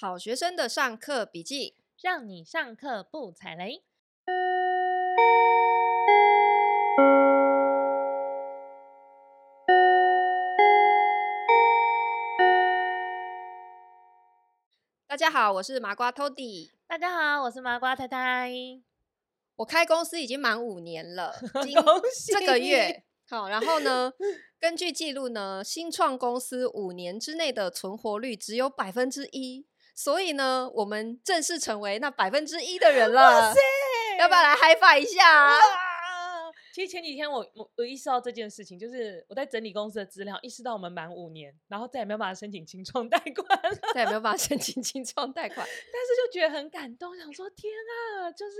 好学生的上课笔记，让你上课不踩雷。大家好，我是麻瓜 Tody。大家好，我是麻瓜太太。我开公司已经满五年了，这个月。好，然后呢，根据记录呢，新创公司五年之内的存活率只有百分之一，所以呢，我们正式成为那百分之一的人了。要不要来嗨翻一下啊？其实前几天我我我意识到这件事情，就是我在整理公司的资料，意识到我们满五年，然后再也没有办法申请清创贷款了，再也没有办法 申请清创贷款，但是就觉得很感动，想说天啊，就是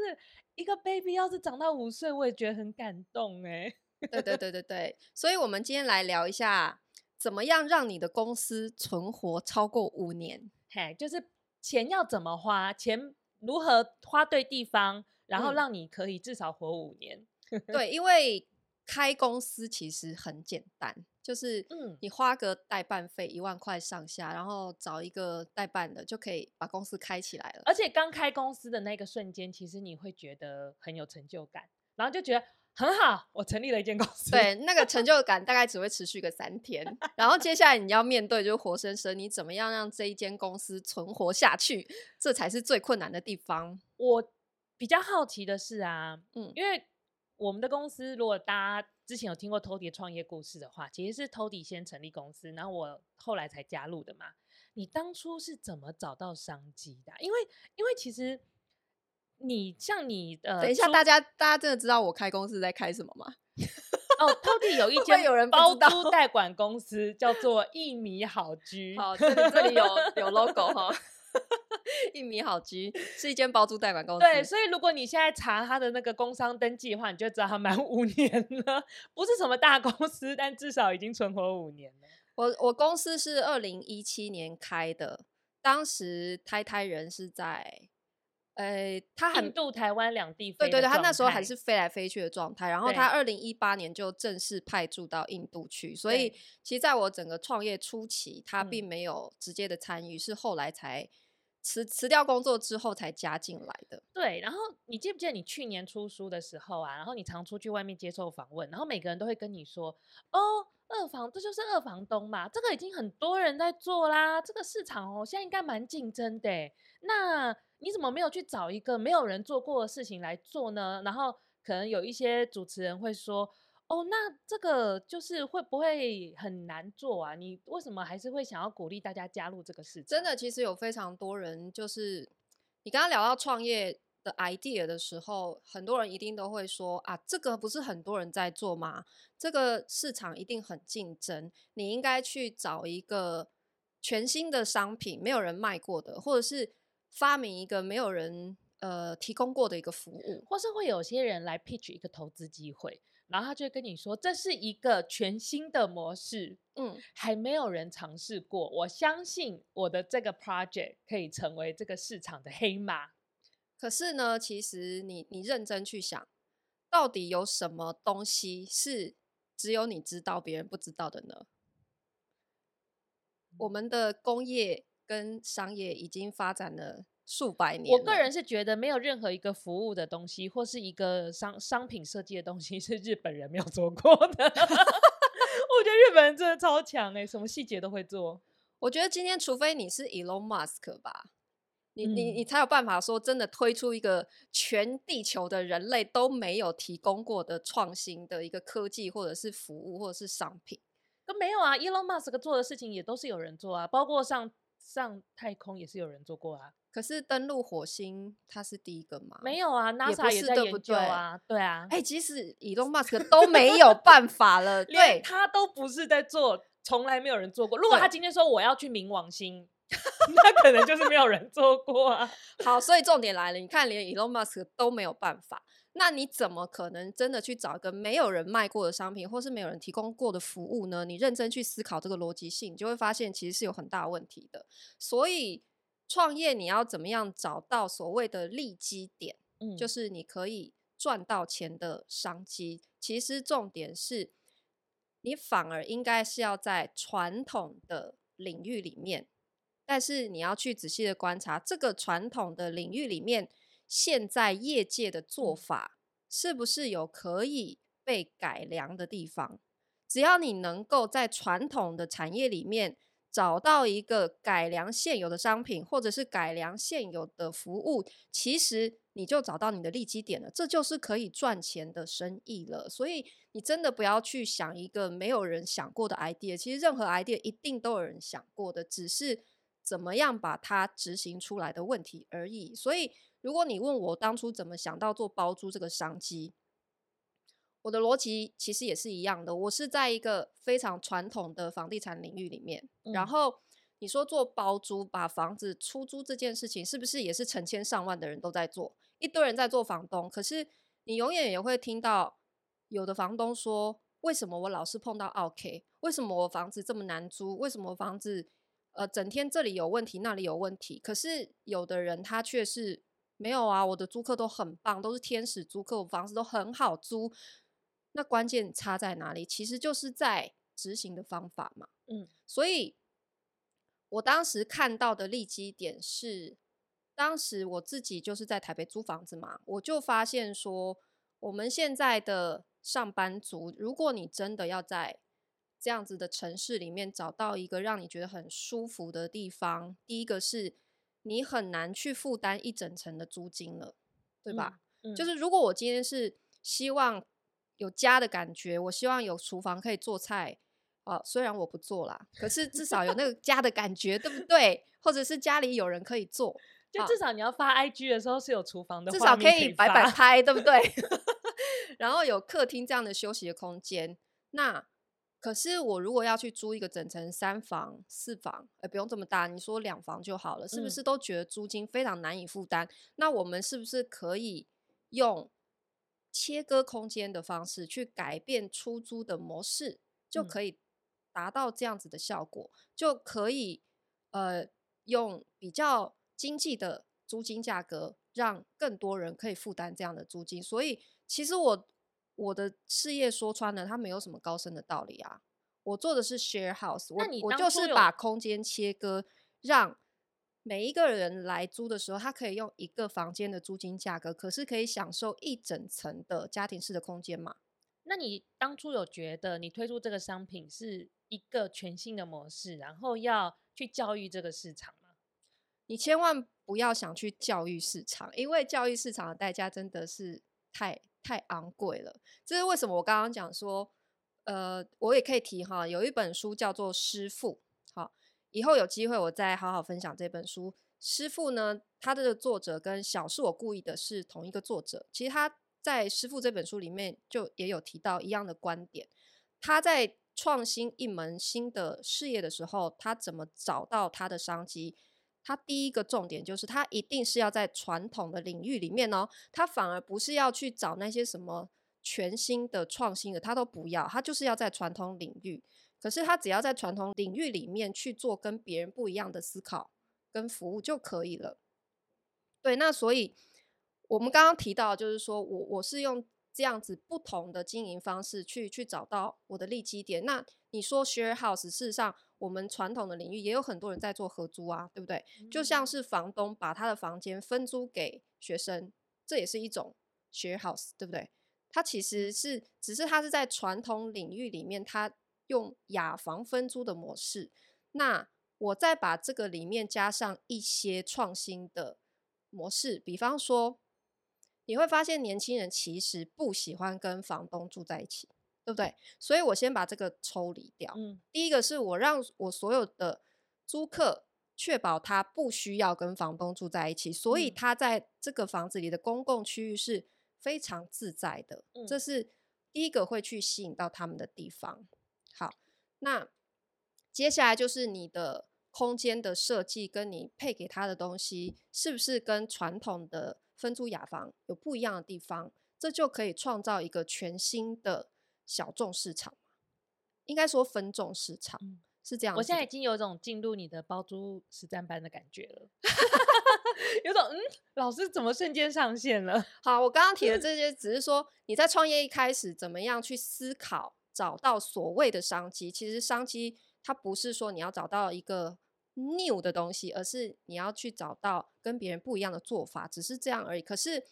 一个 baby 要是长到五岁，我也觉得很感动哎。对对对对对，所以我们今天来聊一下，怎么样让你的公司存活超过五年？嘿，就是钱要怎么花，钱如何花对地方，然后让你可以至少活五年。嗯、对，因为开公司其实很简单，就是嗯你花个代办费一万块上下，然后找一个代办的就可以把公司开起来了。而且刚开公司的那个瞬间，其实你会觉得很有成就感，然后就觉得。很好，我成立了一间公司。对，那个成就 感大概只会持续个三天，然后接下来你要面对就是活生生，你怎么样让这一间公司存活下去，这才是最困难的地方。我比较好奇的是啊，嗯，因为我们的公司，如果大家之前有听过 Tody 创业故事的话，其实是 Tody 先成立公司，然后我后来才加入的嘛。你当初是怎么找到商机的？因为，因为其实。你像你呃，等一下，大家大家真的知道我开公司在开什么吗？哦，Tody 有 一间有人包租代管公司，叫做一米好居。好，这里这里有 有 logo 哈。一米好居是一间包租代管公司。对，所以如果你现在查他的那个工商登记的话，你就知道他满五年了，不是什么大公司，但至少已经存活五年了。我我公司是二零一七年开的，当时胎胎人是在。呃、欸，他很印度、台湾两地飞，对对对，他那时候还是飞来飞去的状态。然后他二零一八年就正式派驻到印度去，所以其实在我整个创业初期，他并没有直接的参与，嗯，是后来才辞辞掉工作之后才加进来的。对，然后你记不记得你去年出书的时候啊？然后你常出去外面接受访问，然后每个人都会跟你说：“哦，二房这就是二房东嘛，这个已经很多人在做啦，这个市场哦现在应该蛮竞争的。”那你怎么没有去找一个没有人做过的事情来做呢？然后可能有一些主持人会说：“哦，那这个就是会不会很难做啊？你为什么还是会想要鼓励大家加入这个事情？”真的，其实有非常多人，就是你刚刚聊到创业的 idea 的时候，很多人一定都会说：“啊，这个不是很多人在做吗？这个市场一定很竞争，你应该去找一个全新的商品，没有人卖过的，或者是。”发明一个没有人呃提供过的一个服务，或是会有些人来 pitch 一个投资机会，然后他就会跟你说，这是一个全新的模式，嗯，还没有人尝试过，我相信我的这个 project 可以成为这个市场的黑马。可是呢，其实你你认真去想，到底有什么东西是只有你知道别人不知道的呢？我们的工业。跟商业已经发展了数百年。我个人是觉得，没有任何一个服务的东西，或是一个商商品设计的东西，是日本人没有做过的。我觉得日本人真的超强哎，什么细节都会做。我觉得今天，除非你是 Elon Musk 吧，你你你才有办法说真的推出一个全地球的人类都没有提供过的创新的一个科技，或者是服务，或者是商品。都没有啊，Elon Musk 做的事情也都是有人做啊，包括上。上太空也是有人做过啊，可是登陆火星他是第一个吗？没有啊，NASA 也在研究啊，对，对啊，哎、欸，即使 Elon Musk 都没有办法了，对，他都不是在做，从来没有人做过。如果他今天说我要去冥王星，那可能就是没有人做过啊。好，所以重点来了，你看连 Elon Musk 都没有办法。那你怎么可能真的去找一个没有人卖过的商品，或是没有人提供过的服务呢？你认真去思考这个逻辑性，你就会发现其实是有很大问题的。所以创业你要怎么样找到所谓的利基点，嗯，就是你可以赚到钱的商机。其实重点是，你反而应该是要在传统的领域里面但是你要去仔细的观察这个传统的领域里面，现在业界的做法是不是有可以被改良的地方？只要你能够在传统的产业里面找到一个改良现有的商品，或者是改良现有的服务，其实你就找到你的利基点了，这就是可以赚钱的生意了。所以你真的不要去想一个没有人想过的 idea，其实任何 idea 一定都有人想过的，只是。怎么样把它执行出来的问题而已。所以，如果你问我当初怎么想到做包租这个商机，我的逻辑其实也是一样的。我是在一个非常传统的房地产领域里面，嗯、然后你说做包租，把房子出租这件事情，是不是也是成千上万的人都在做？一堆人在做房东，可是你永远也会听到有的房东说：“为什么我老是碰到 OK？？为什么我房子这么难租？为什么我房子？”呃，整天这里有问题，那里有问题。可是有的人他却是没有啊，我的租客都很棒，都是天使租客，我房子都很好租。那关键差在哪里？其实就是在执行的方法嘛。嗯，所以我当时看到的利基点是，当时我自己就是在台北租房子嘛，我就发现说，我们现在的上班族，如果你真的要在这样子的城市里面找到一个让你觉得很舒服的地方，第一个是你很难去负担一整层的租金了，对吧？嗯嗯、就是如果我今天是希望有家的感觉，我希望有厨房可以做菜，啊，虽然我不做啦，可是至少有那个家的感觉，对不对？或者是家里有人可以做，就至少你要发 IG 的时候是有厨房的，至少可以摆摆拍，对不对？然后有客厅这样的休息的空间，那。可是我如果要去租一个整层三房四房，呃，不用这么大，你说两房就好了，是不是都觉得租金非常难以负担？嗯、那我们是不是可以用切割空间的方式去改变出租的模式，就可以达到这样子的效果，嗯、就可以呃用比较经济的租金价格，让更多人可以负担这样的租金。所以其实我。我的事业说穿了，它没有什么高深的道理啊。我做的是 share house，我我就是把空间切割，让每一个人来租的时候，他可以用一个房间的租金价格，可是可以享受一整层的家庭式的空间嘛。那你当初有觉得你推出这个商品是一个全新的模式，然后要去教育这个市场吗？你千万不要想去教育市场，因为教育市场的代价真的是太。太昂贵了，这是为什么？我刚刚讲说，呃，我也可以提哈，有一本书叫做《师父》，好，以后有机会我再好好分享这本书。《师父》呢，他的作者跟《小是我故意的》是同一个作者。其实他在《师父》这本书里面就也有提到一样的观点。他在创新一门新的事业的时候，他怎么找到他的商机？他第一个重点就是，他一定是要在传统的领域里面哦，他反而不是要去找那些什么全新的创新的，他都不要，他就是要在传统领域。可是他只要在传统领域里面去做跟别人不一样的思考跟服务就可以了。对，那所以我们刚刚提到，就是说我我是用这样子不同的经营方式去去找到我的利基点。那你说 share house，事实上。我们传统的领域也有很多人在做合租啊，对不对？就像是房东把他的房间分租给学生，这也是一种 share house，对不对？他其实是只是他是在传统领域里面，他用雅房分租的模式。那我再把这个里面加上一些创新的模式，比方说，你会发现年轻人其实不喜欢跟房东住在一起。对不对？所以我先把这个抽离掉。嗯，第一个是我让我所有的租客确保他不需要跟房东住在一起，所以他在这个房子里的公共区域是非常自在的。嗯，这是第一个会去吸引到他们的地方。好，那接下来就是你的空间的设计跟你配给他的东西是不是跟传统的分租雅房有不一样的地方？这就可以创造一个全新的。小众市场，应该说分众市场，嗯、是这样。我现在已经有种进入你的包租实战班的感觉了，有种嗯，老师怎么瞬间上线了？好，我刚刚提的这些，只是说你在创业一开始怎么样去思考，找到所谓的商机。其实商机它不是说你要找到一个 new 的东西，而是你要去找到跟别人不一样的做法，只是这样而已。可是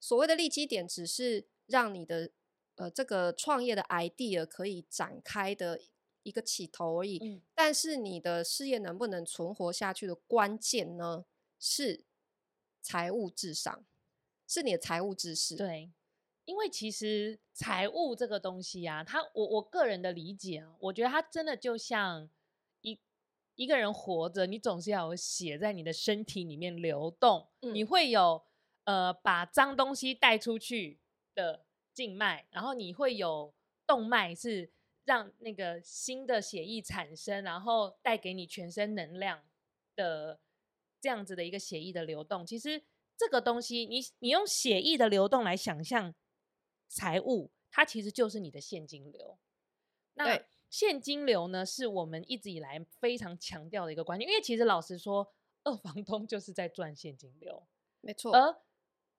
所谓的利基点，只是让你的呃这个创业的 idea 可以展开的一个起头而已。嗯、但是你的事业能不能存活下去的关键呢，是财务至上，是你的财务知识。对，因为其实财务这个东西啊，它我我个人的理解啊，我觉得它真的就像。一一个人活着，你总是要有血在你的身体里面流动，嗯、你会有呃把脏东西带出去的静脉，然后你会有动脉是让那个新的血液产生，然后带给你全身能量的这样子的一个血液的流动。其实这个东西，你你用血液的流动来想象财务，它其实就是你的现金流。那对。现金流呢，是我们一直以来非常强调的一个观念，因为其实老实说，二房东就是在赚现金流，没错。而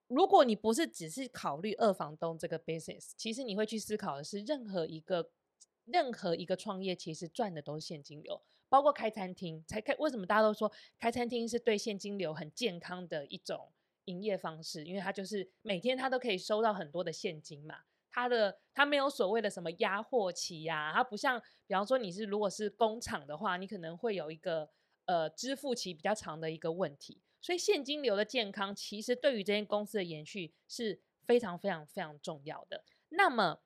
如果你不是只是考虑二房东这个 business，其实你会去思考的是，任何一个任何一个创业，其实赚的都是现金流，包括开餐厅，才开为什么大家都说开餐厅是对现金流很健康的一种营业方式，因为它就是每天它都可以收到很多的现金嘛。它的它没有所谓的什么压货期呀、啊，它不像，比方说你是如果是工厂的话，你可能会有一个呃支付期比较长的一个问题，所以现金流的健康其实对于这间公司的延续是非常非常非常重要的。那么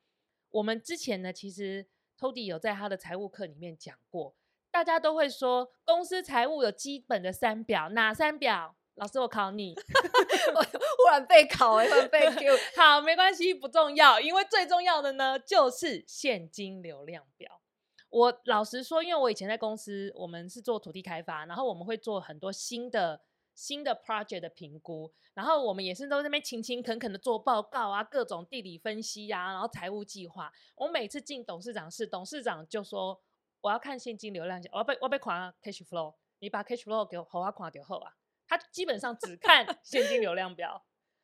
我们之前呢，其实 Tody 有在他的财务课里面讲过，大家都会说公司财务有基本的三表，哪三表？老师，我考你，我忽然被考，忽然被 Q。好，没关系，不重要，因为最重要的呢，就是现金流量表。我老实说，因为我以前在公司，我们是做土地开发，然后我们会做很多新的新的 project 的评估，然后我们也是都在那边勤勤恳恳的做报告啊，各种地理分析呀、啊，然后财务计划。我每次进董事长室，董事长就说我要看现金流量表，我要被我要被看 cash flow，你把 cash flow 给我好好看就好啊。他基本上只看 现金流量表，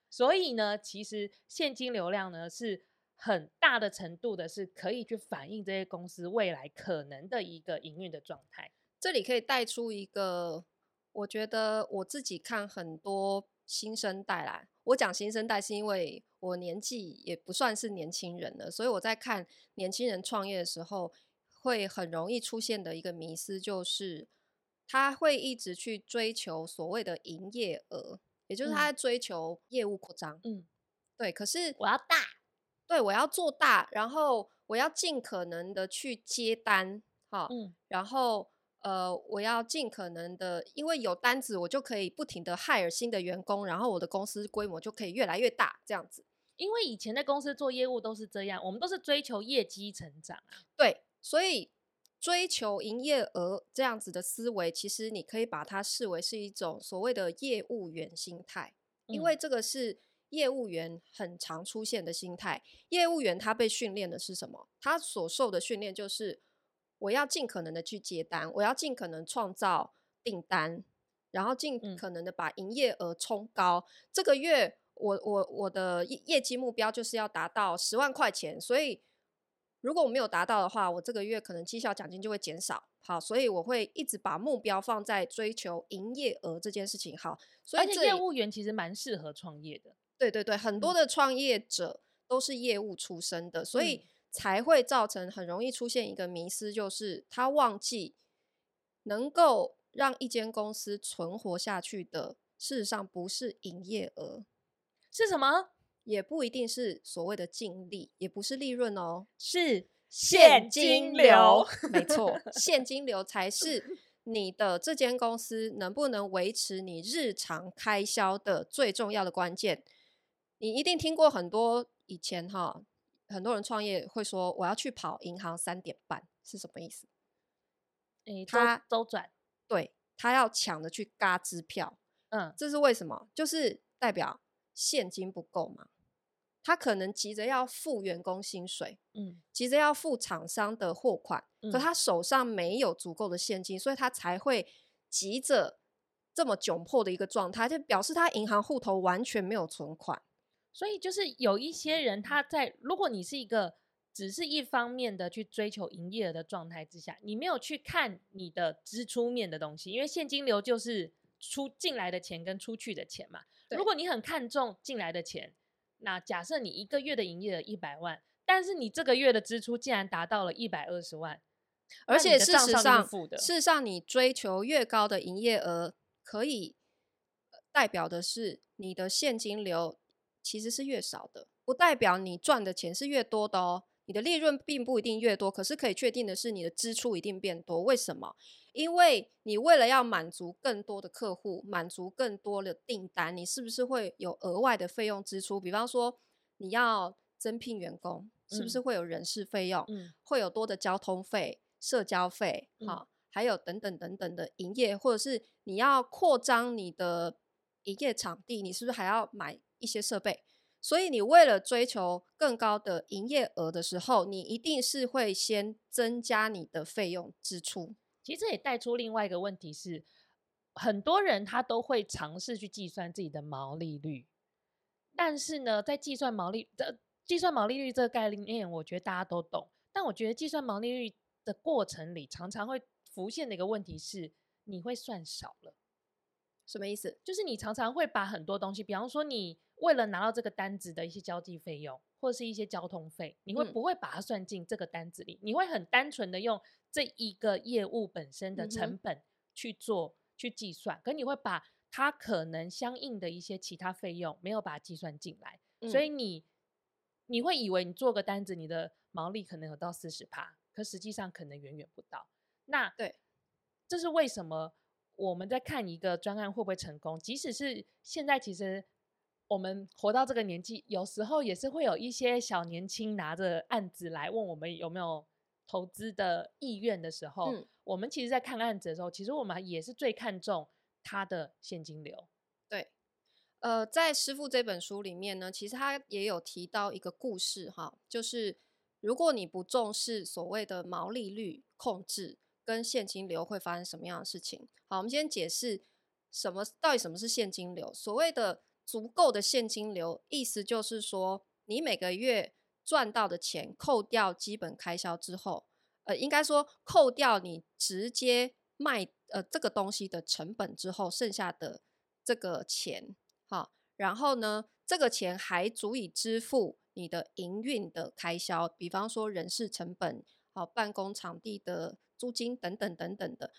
所以呢，其实现金流量呢是很大的程度的是可以去反映这些公司未来可能的一个营运的状态。这里可以带出一个，我觉得我自己看很多新生代啦，我讲新生代是因为我年纪也不算是年轻人了，所以我在看年轻人创业的时候，会很容易出现的一个迷思就是。他会一直去追求所谓的营业额，也就是他在追求业务扩张。嗯，对。可是我要大，对，我要做大，然后我要尽可能的去接单，哈，嗯，然后呃，我要尽可能的，因为有单子，我就可以不停的 hire 新的员工，然后我的公司规模就可以越来越大，这样子。因为以前的公司做业务都是这样，我们都是追求业绩成长，对，所以。追求营业额这样子的思维，其实你可以把它视为是一种所谓的业务员心态，因为这个是业务员很常出现的心态。业务员他被训练的是什么？他所受的训练就是我要尽可能的去接单，我要尽可能创造订单，然后尽可能的把营业额冲高。这个月我我我的业业绩目标就是要达到十万块钱，所以。如果我没有达到的话，我这个月可能绩效奖金就会减少。好，所以我会一直把目标放在追求营业额这件事情。好，所以而且业务员其实蛮适合创业的。对对对，很多的创业者都是业务出身的，嗯、所以才会造成很容易出现一个迷失，就是他忘记能够让一间公司存活下去的，事实上不是营业额，是什么？也不一定是所谓的净利，也不是利润哦，是现金流。没错，现金流才是你的这间公司能不能维持你日常开销的最重要的关键。你一定听过很多以前哈，很多人创业会说我要去跑银行三点半是什么意思？诶，他周转，对，他要抢着去嘎支票，嗯，这是为什么？就是代表现金不够嘛。他可能急着要付员工薪水，嗯，急着要付厂商的货款，嗯，可他手上没有足够的现金，所以他才会急着这么窘迫的一个状态，就表示他银行户头完全没有存款。所以就是有一些人他在，如果你是一个只是一方面的去追求营业额的状态之下，你没有去看你的支出面的东西，因为现金流就是出进来的钱跟出去的钱嘛。如果你很看重进来的钱，那假设你一个月的营业额一百万，但是你这个月的支出竟然达到了一百二十万，而且事实上，事实上你追求越高的营业额，可以代表的是你的现金流其实是越少的，不代表你赚的钱是越多的哦。你的利润并不一定越多，可是可以确定的是，你的支出一定变多。为什么？因为你为了要满足更多的客户，满足更多的订单，你是不是会有额外的费用支出？比方说，你要增聘员工，是不是会有人事费用？嗯，会有多的交通费、社交费，好，还有等等等等的营业，或者是你要扩张你的营业场地，你是不是还要买一些设备？所以，你为了追求更高的营业额的时候，你一定是会先增加你的费用支出。其实这也带出另外一个问题是，很多人他都会尝试去计算自己的毛利率，但是呢，在计算毛利的计算毛利率这个概念，我觉得大家都懂。但我觉得计算毛利率的过程里，常常会浮现的一个问题是，你会算少了。什么意思？就是你常常会把很多东西，比方说你。为了拿到这个单子的一些交际费用，或者是一些交通费，你会不会把它算进这个单子里？嗯、你会很单纯的用这一个业务本身的成本去做、嗯、去计算，可你会把它可能相应的一些其他费用没有把它计算进来，嗯、所以你你会以为你做个单子，你的毛利可能有到四十趴，可实际上可能远远不到。那对，这是为什么我们在看一个专案会不会成功？即使是现在，其实。我们活到这个年纪，有时候也是会有一些小年轻拿着案子来问我们有没有投资的意愿的时候，嗯，我们其实，在看案子的时候，其实我们也是最看重它的现金流。对，呃，在师傅这本书里面呢，其实他也有提到一个故事哈，就是如果你不重视所谓的毛利率控制跟现金流，会发生什么样的事情？好，我们先解释什么到底什么是现金流，所谓的。足够的现金流，意思就是说，你每个月赚到的钱，扣掉基本开销之后，呃，应该说扣掉你直接卖呃这个东西的成本之后，剩下的这个钱，好，然后呢，这个钱还足以支付你的营运的开销，比方说人事成本、好办公场地的租金等等等等的。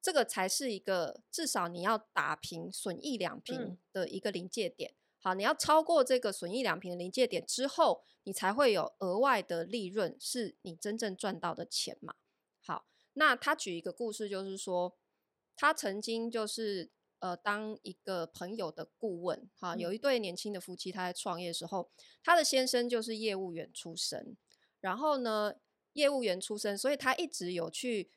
这个才是一个至少你要打平损益两平的一个临界点。嗯。好，你要超过这个损益两平的临界点之后，你才会有额外的利润，是你真正赚到的钱嘛。好，那他举一个故事，就是说他曾经就是呃当一个朋友的顾问。哈，有一对年轻的夫妻，他在创业的时候，他的先生就是业务员出身，然后呢，业务员出身，所以他一直有去。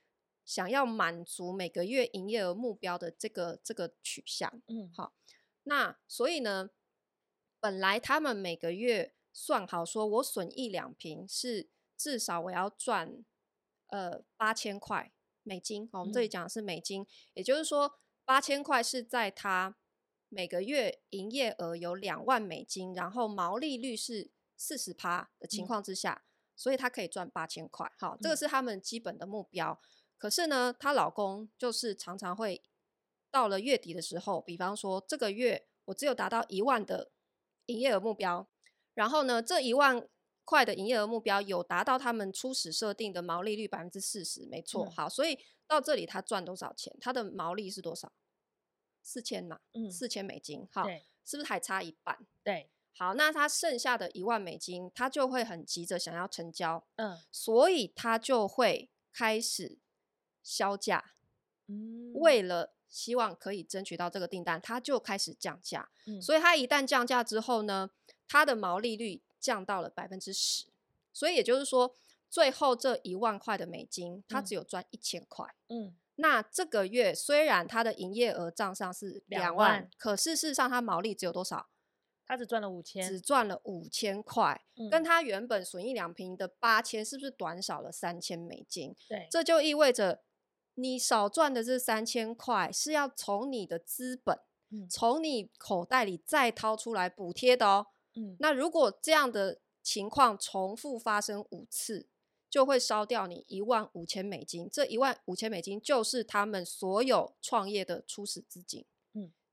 想要满足每个月营业额目标的这个这个取向，嗯，好，那所以呢，本来他们每个月算好，说我损一两瓶是至少我要赚呃八千块美金，我们这里讲的是美金，嗯，也就是说八千块是在他每个月营业额有两万美金，然后毛利率是四十趴的情况之下，嗯，所以他可以赚八千块，好，这个是他们基本的目标。可是呢，她老公就是常常会到了月底的时候，比方说这个月我只有达到一万的营业额目标，然后呢，这一万块的营业额目标有达到他们初始设定的毛利率百分之四十，没错。嗯、好，所以到这里他赚多少钱？他的毛利是多少？四千嘛，嗯，四千美金。好，是不是还差一半？对，好，那他剩下的一万美金，他就会很急着想要成交，嗯，所以他就会开始。销价，嗯，为了希望可以争取到这个订单，他就开始降价。嗯，所以他一旦降价之后呢，他的毛利率降到了百分之十。所以也就是说，最后这一万块的美金，他只有赚一千块。嗯，那这个月虽然他的营业额账上是两万，两万，可是事实上他毛利只有多少？他只赚了五千，只赚了五千块，跟他原本损益两平的八千，是不是短少了三千美金？对，这就意味着。你少赚的这三千块是要从你的资本，从、嗯、你口袋里再掏出来补贴的哦。嗯，那如果这样的情况重复发生五次，就会烧掉你一万五千美金。这一万五千美金就是他们所有创业的初始资金。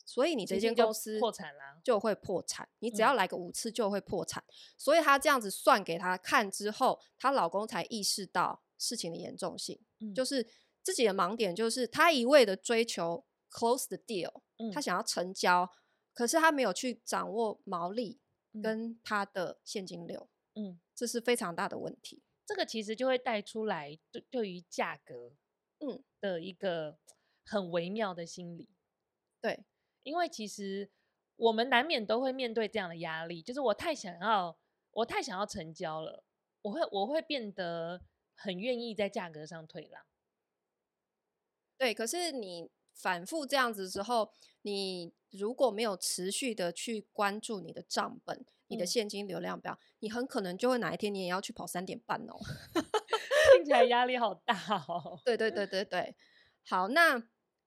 嗯，所以你这间公司破产了，就会破产。你只要来个五次就会破产。所以她这样子算给她看之后，她老公才意识到事情的严重性。嗯，就是自己的盲点，就是她一味的追求 close the deal，嗯，他想要成交，可是她没有去掌握毛利。跟她的现金流，嗯，这是非常大的问题。这个其实就会带出来对对于价格，嗯的一个很微妙的心理。对，因为其实我们难免都会面对这样的压力，就是我太想要，我太想要成交了，我会我会变得很愿意在价格上退让。对，可是你反复这样子之后，你。如果没有持续的去关注你的账本、你的现金流量表，嗯，你很可能就会哪一天你也要去跑三点半哦。听起来压力好大哦。对对对对对，好，那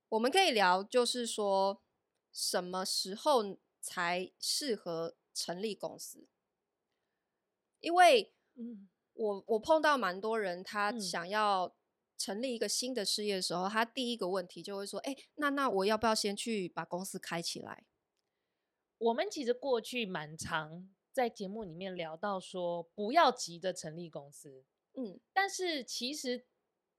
我们可以聊，就是说什么时候才适合成立公司？因为，嗯，我我碰到蛮多人，他想要。成立一个新的事业的时候，他第一个问题就会说：“哎，那那我要不要先去把公司开起来？”我们其实过去蛮常在节目里面聊到说，不要急着成立公司。嗯，但是其实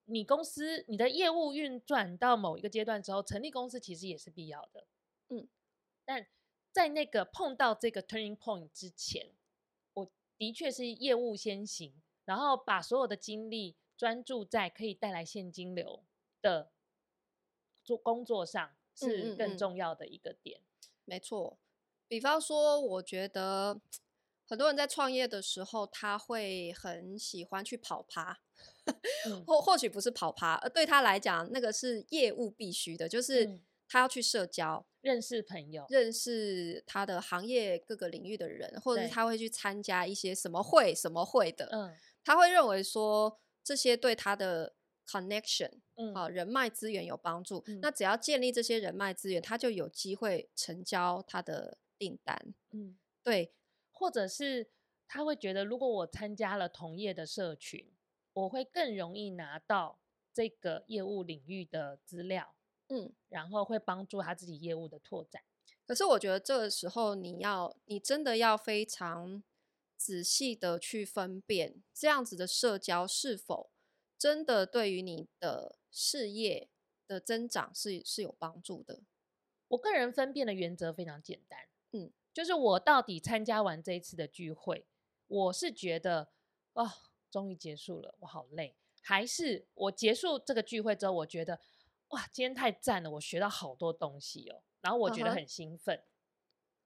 你公司你的业务运转到某一个阶段之后，成立公司其实也是必要的。嗯，但在那个碰到这个 turning point 之前，我的确是业务先行，然后把所有的精力。专注在可以带来现金流的做工作上是更重要的一个点。嗯嗯嗯，没错，比方说，我觉得很多人在创业的时候，他会很喜欢去跑趴，嗯、或或许不是跑趴，而对他来讲，那个是业务必须的，就是他要去社交、认识朋友、认识他的行业各个领域的人，或者是他会去参加一些什么会、什么会的。嗯，他会认为说。这些对他的 connection，嗯，啊，人脉资源有帮助。嗯，那只要建立这些人脉资源，他就有机会成交他的订单。嗯，对，或者是他会觉得，如果我参加了同业的社群，我会更容易拿到这个业务领域的资料。嗯，然后会帮助他自己业务的拓展。可是我觉得这个时候，你要，你真的要非常。仔细的去分辨这样子的社交是否真的对于你的事业的增长是是有帮助的。我个人分辨的原则非常简单，嗯，就是我到底参加完这一次的聚会，我是觉得哦，终于结束了，我好累，还是我结束这个聚会之后，我觉得哇，今天太赞了，我学到好多东西哦，然后我觉得很兴奋。Uh-huh.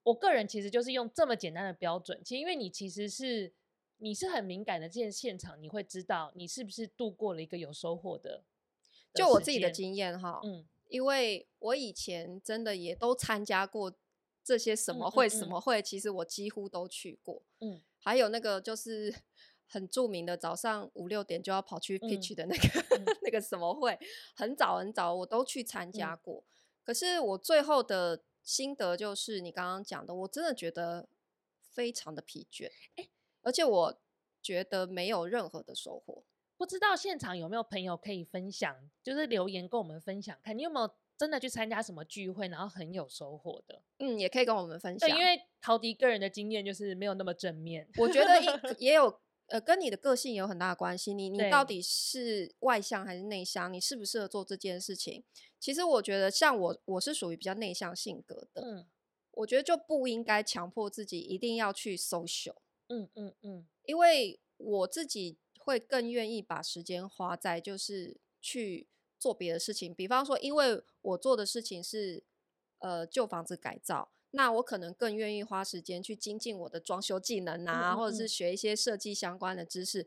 我个人其实就是用这么简单的标准，其实因为你其实是你是很敏感的，这件现场你会知道你是不是度过了一个有收获的。就我自己的经验哈，嗯，因为我以前真的也都参加过这些什么会、嗯嗯嗯、什么会，其实我几乎都去过，嗯，还有那个就是很著名的早上五六点就要跑去 pitch 的那个、嗯、那个什么会，很早很早我都去参加过，嗯、可是我最后的。心得就是你刚刚讲的，我真的觉得非常的疲倦，欸，而且我觉得没有任何的收获。不知道现场有没有朋友可以分享，就是留言跟我们分享，看你有没有真的去参加什么聚会，然后很有收获的。嗯，也可以跟我们分享。对，因为陶迪个人的经验就是没有那么正面，我觉得 也有。呃，跟你的个性有很大的关系。你你到底是外向还是内向？你适不适合做这件事情？其实我觉得，像我，我是属于比较内向性格的。嗯，我觉得就不应该强迫自己一定要去 social。嗯嗯嗯，因为我自己会更愿意把时间花在就是去做别的事情。比方说，因为我做的事情是呃旧房子改造。那我可能更愿意花时间去精进我的装修技能啊，嗯嗯嗯，或者是学一些设计相关的知识。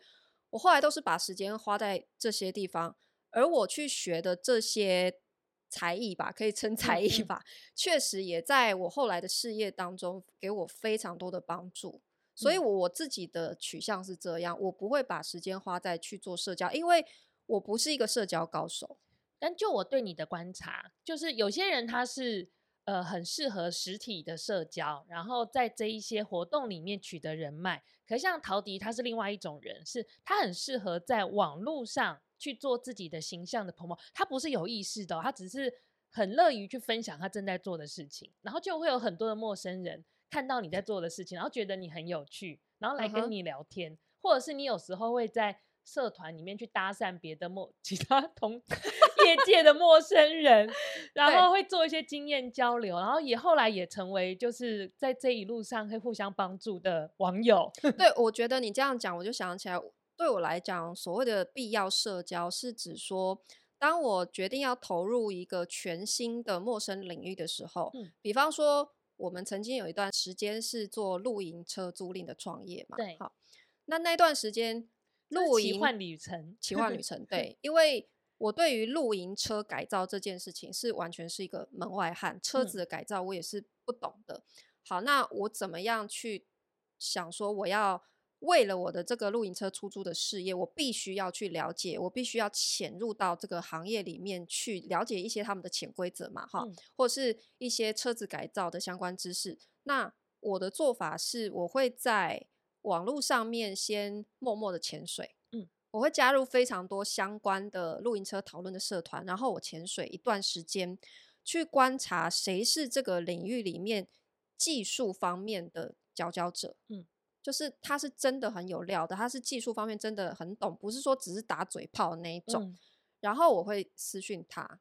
我后来都是把时间花在这些地方，而我去学的这些才艺吧，可以称才艺吧，确、实也在我后来的事业当中给我非常多的帮助。所以我自己的取向是这样，我不会把时间花在去做社交，因为我不是一个社交高手。但就我对你的观察，就是有些人他是。呃很适合实体的社交，然后在这一些活动里面取得人脉。可像陶迪，他是另外一种人，是他很适合在网络上去做自己的形象的 promo，他不是有意识的哦，他只是很乐于去分享他正在做的事情，然后就会有很多的陌生人看到你在做的事情，然后觉得你很有趣，然后来跟你聊天，uh huh. 或者是你有时候会在社团里面去搭讪别的陌 其他同 业界的陌生人，然后会做一些经验交流，然后也后来也成为就是在这一路上会互相帮助的网友。对，我觉得你这样讲，我就想起来，对我来讲，所谓的必要社交是指说，当我决定要投入一个全新的陌生领域的时候，嗯，比方说我们曾经有一段时间是做露营车租赁的创业嘛，对，好，那那段时间露营奇幻旅程，奇幻旅程，对，因为。我对于露营车改造这件事情是完全是一个门外汉，车子的改造我也是不懂的。好，那我怎么样去想说，我要为了我的这个露营车出租的事业，我必须要去了解，我必须要潜入到这个行业里面去了解一些他们的潜规则嘛，哈，或是一些车子改造的相关知识。那我的做法是，我会在网络上面先默默的潜水。我会加入非常多相关的露营车讨论的社团，然后我潜水一段时间，去观察谁是这个领域里面技术方面的佼佼者。嗯，就是他是真的很有料的，他是技术方面真的很懂，不是说只是打嘴炮的那一种。嗯，然后我会私讯他。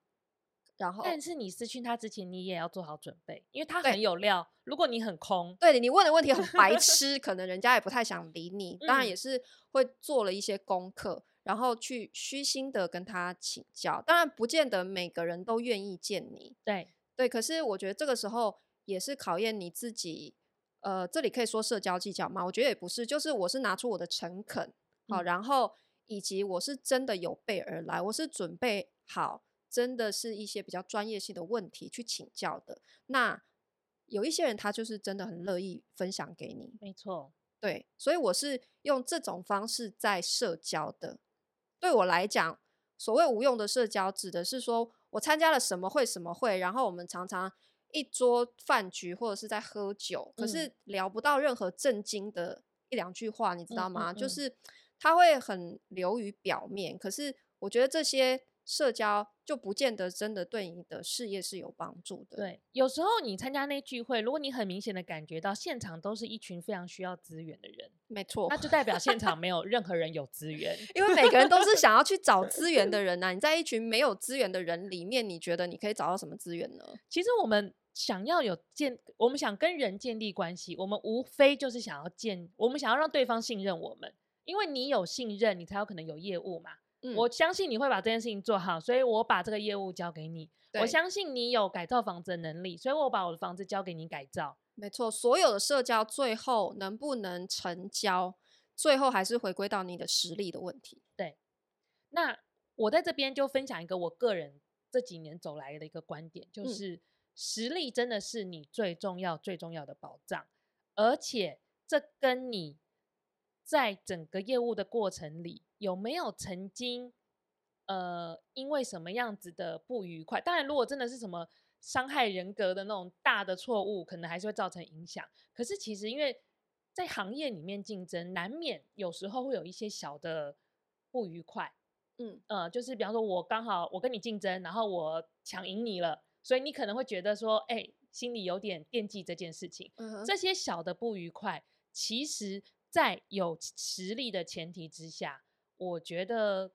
然后，但是你私讯他之前，你也要做好准备，因为他很有料。如果你很空，对，你问的问题很白痴，可能人家也不太想理你。当然也是会做了一些功课，然后去虚心的跟他请教。当然不见得每个人都愿意见你。对对，可是我觉得这个时候也是考验你自己。呃，这里可以说社交技巧吗？我觉得也不是，就是我是拿出我的诚恳，好，嗯、然后以及我是真的有备而来，我是准备好。真的是一些比较专业性的问题去请教的。那有一些人他就是真的很乐意分享给你，没错，对，所以我是用这种方式在社交的。对我来讲，所谓无用的社交，指的是说我参加了什么会什么会，然后我们常常一桌饭局或者是在喝酒，可是聊不到任何正经的一两句话，你知道吗？嗯嗯嗯，就是他会很流于表面，可是我觉得这些。社交就不见得真的对你的事业是有帮助的。对，有时候你参加那聚会，如果你很明显的感觉到现场都是一群非常需要资源的人，没错，那就代表现场没有任何人有资源，因为每个人都是想要去找 资源的人呐、啊。你在一群没有资源的人里面，你觉得你可以找到什么资源呢？其实我们想要有建，我们想跟人建立关系，我们无非就是想要建，我们想要让对方信任我们，因为你有信任，你才有可能有业务嘛。嗯、我相信你会把这件事情做好，所以我把这个业务交给你。我相信你有改造房子的能力，所以我把我的房子交给你改造。没错，所有的社交最后能不能成交，最后还是回归到你的实力的问题。对，那我在这边就分享一个我个人这几年走来的一个观点，就是实力真的是你最重要、最重要的保障，而且这跟你在整个业务的过程里。有没有曾经，呃，因为什么样子的不愉快？当然，如果真的是什么伤害人格的那种大的错误，可能还是会造成影响。可是，其实因为在行业里面竞争，难免有时候会有一些小的不愉快。嗯，呃，就是比方说，我刚好我跟你竞争，然后我抢赢你了，所以你可能会觉得说，哎、欸，心里有点惦记这件事情。嗯。这些小的不愉快，其实在有实力的前提之下。我觉得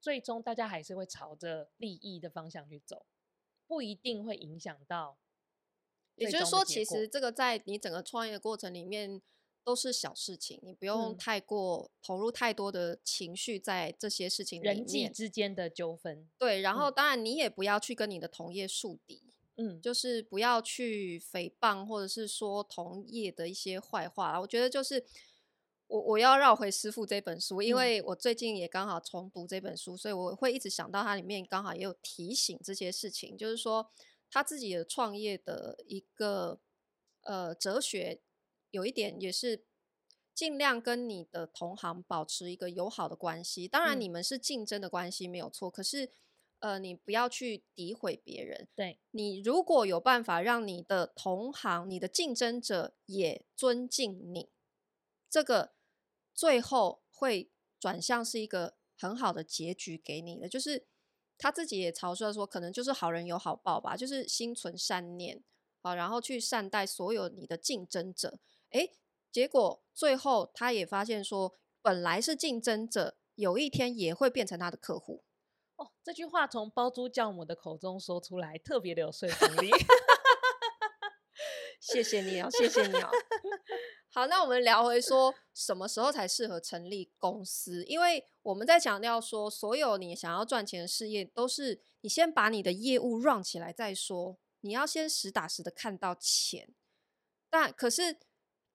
最终大家还是会朝着利益的方向去走，不一定会影响到。也就是说，其实这个在你整个创业的过程里面都是小事情，你不用太过投入太多的情绪在这些事情里面。人际之间的纠纷，对。然后，当然你也不要去跟你的同业树敌，嗯，就是不要去诽谤或者是说同业的一些坏话啦。我觉得就是。我我要绕回师傅这本书，因为我最近也刚好重读这本书，所以我会一直想到它里面刚好也有提醒这些事情，就是说他自己的创业的一个呃哲学，有一点也是尽量跟你的同行保持一个友好的关系。当然你们是竞争的关系没有错，可是呃，你不要去诋毁别人。对，你如果有办法让你的同行、你的竞争者也尊敬你，这个最后会转向是一个很好的结局给你的，就是他自己也嘲笑说，可能就是好人有好报吧，就是心存善念，啊，然后去善待所有你的竞争者。诶，结果最后他也发现说，本来是竞争者，有一天也会变成他的客户。这句话从包租教母的口中说出来，特别的有说服力。谢谢你哦，谢谢你哦。好，那我们聊回说，什么时候才适合成立公司？因为我们在强调说，所有你想要赚钱的事业，都是你先把你的业务 run 起来再说。你要先实打实的看到钱。但可是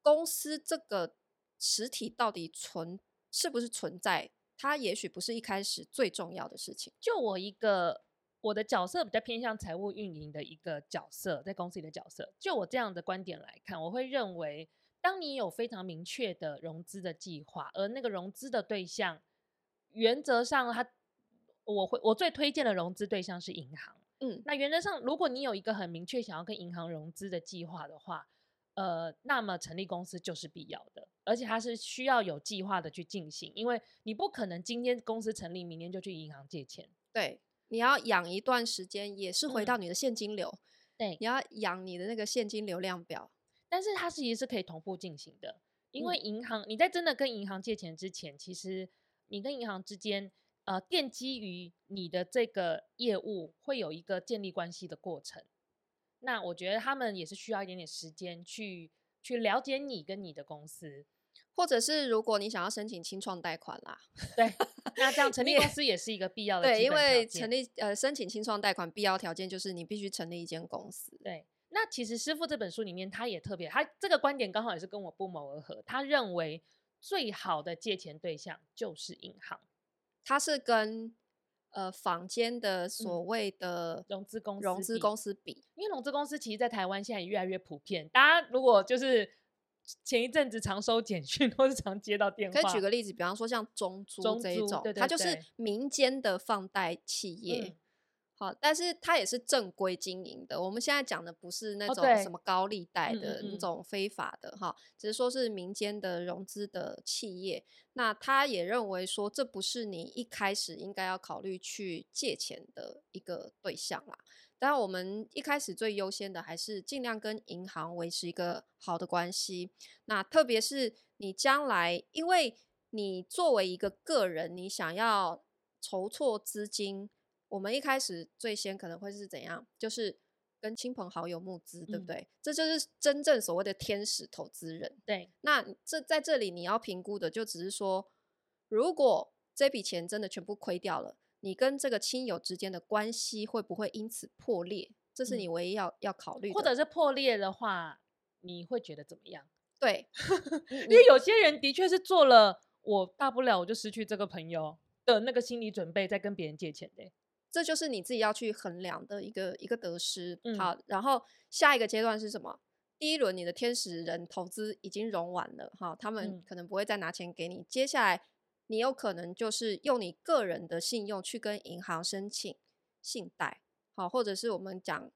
公司这个实体到底存是不是存在？它也许不是一开始最重要的事情。就我一个我的角色比较偏向财务运营的一个角色，在公司里的角色。就我这样的观点来看，我会认为。当你有非常明确的融资的计划，而那个融资的对象，原则上他，我会我最推荐的融资对象是银行。嗯，那原则上，如果你有一个很明确想要跟银行融资的计划的话，呃，那么成立公司就是必要的，而且它是需要有计划的去进行，因为你不可能今天公司成立，明天就去银行借钱。对，你要养一段时间，也是回到你的现金流。嗯、对，你要养你的那个现金流量表。但是它其实是可以同步进行的，因为银行你在真的跟银行借钱之前，其实你跟银行之间，呃，奠基于你的这个业务会有一个建立关系的过程。那我觉得他们也是需要一点点时间去去了解你跟你的公司，或者是如果你想要申请清创贷款啦，对，那这样成立公司也是一个必要的。对，因为成立呃申请清创贷款必要条件就是你必须成立一间公司。对。那其实师傅这本书里面，他也特别，他这个观点刚好也是跟我不谋而合。他认为最好的借钱对象就是银行，他是跟呃坊间的所谓的融资公司融资公司比，因为融资公司其实，在台湾现在也越来越普遍。大家如果就是前一阵子常收简讯，或是常接到电话，可以举个例子，比方说像中租这一种，对对对，它就是民间的放贷企业。嗯好，但是它也是正规经营的。我们现在讲的不是那种什么高利贷的那种非法的哈、哦，只是说是民间的融资的企业。那他也认为说，这不是你一开始应该要考虑去借钱的一个对象啦。当然，我们一开始最优先的还是尽量跟银行维持一个好的关系。那特别是你将来，因为你作为一个个人，你想要筹措资金。我们一开始最先可能会是怎样？就是跟亲朋好友募资，对不对？嗯、这就是真正所谓的天使投资人。对，那这在这里你要评估的就只是说，如果这笔钱真的全部亏掉了，你跟这个亲友之间的关系会不会因此破裂？这是你唯一要、嗯、要考虑的。或者是破裂的话，你会觉得怎么样？对，因为有些人的确是做了，我大不了我就失去这个朋友的那个心理准备，在跟别人借钱的。这就是你自己要去衡量的一个一个得失。嗯、好，然后下一个阶段是什么？第一轮你的天使人投资已经融完了，哈，他们可能不会再拿钱给你。嗯、接下来你有可能就是用你个人的信用去跟银行申请信贷，好，或者是我们讲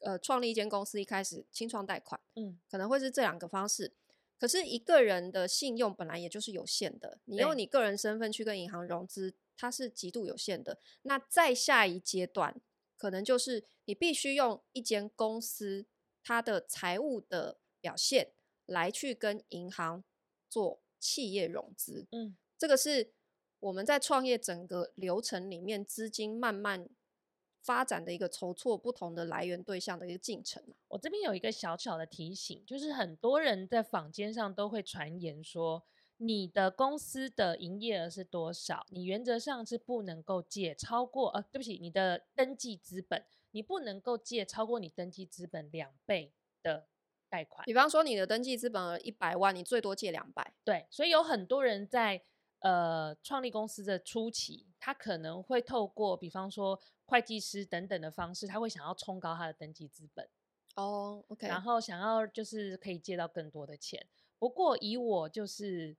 呃创立一间公司，一开始清创贷款，嗯，可能会是这两个方式。可是一个人的信用本来也就是有限的，你用你个人身份去跟银行融资。它是极度有限的。那再下一阶段，可能就是你必须用一间公司它的财务的表现来去跟银行做企业融资。嗯，这个是我们在创业整个流程里面资金慢慢发展的一个筹措不同的来源对象的一个进程。我这边有一个小小的提醒，就是很多人在坊间上都会传言说，你的公司的营业额是多少？你原则上是不能够借超过呃，对不起，你的登记资本，你不能够借超过你登记资本两倍的贷款。比方说，你的登记资本一百万，你最多借两百。对，所以有很多人在呃创立公司的初期，他可能会透过比方说会计师等等的方式，他会想要冲高他的登记资本。哦，OK，然后想要就是可以借到更多的钱。不过以我就是。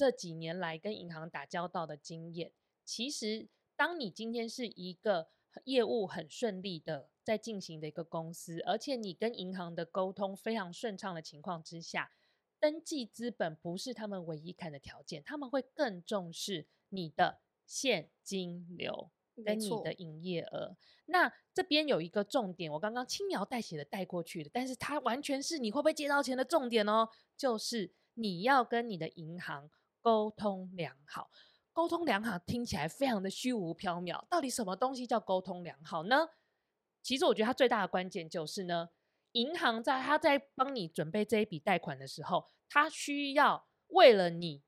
这几年来跟银行打交道的经验，其实当你今天是一个业务很顺利的在进行的一个公司，而且你跟银行的沟通非常顺畅的情况之下，登记资本不是他们唯一看的条件，他们会更重视你的现金流跟你的营业额。那这边有一个重点，我刚刚轻描淡写的带过去的，但是它完全是你会不会借到钱的重点哦，就是你要跟你的银行沟通良好。沟通良好听起来非常的虚无缥缈，到底什么东西叫沟通良好呢？其实我觉得它最大的关键就是呢，银行在他在帮你准备这一笔贷款的时候，他需要为了你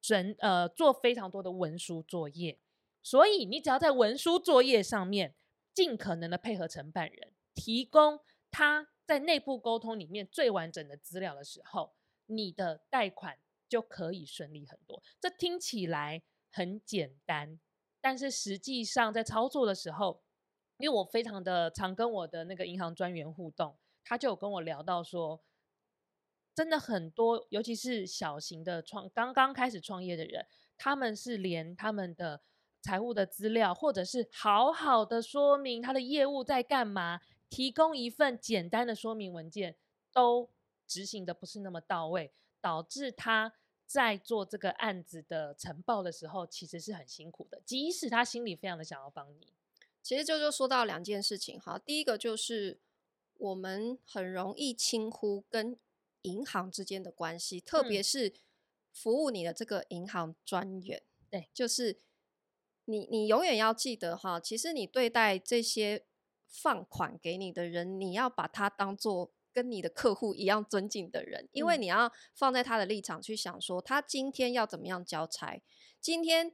准呃做非常多的文书作业，所以你只要在文书作业上面尽可能的配合承办人，提供他在内部沟通里面最完整的资料的时候，你的贷款就可以顺利很多。这听起来。很简单，但是实际上在操作的时候，因为我非常的常跟我的那个银行专员互动，他就有跟我聊到说，真的很多，尤其是小型的创刚刚开始创业的人，他们是连他们的财务的资料，或者是好好的说明他的业务在干嘛，提供一份简单的说明文件，都执行的不是那么到位，导致他。在做这个案子的呈报的时候，其实是很辛苦的。即使他心里非常的想要帮你，其实就就说到两件事情哈。第一个就是我们很容易轻忽跟银行之间的关系，特别是服务你的这个银行专员。对、嗯，就是你你永远要记得哈，其实你对待这些放款给你的人，你要把他当做。跟你的客户一样尊敬的人，因为你要放在他的立场去想，说他今天要怎么样交差。今天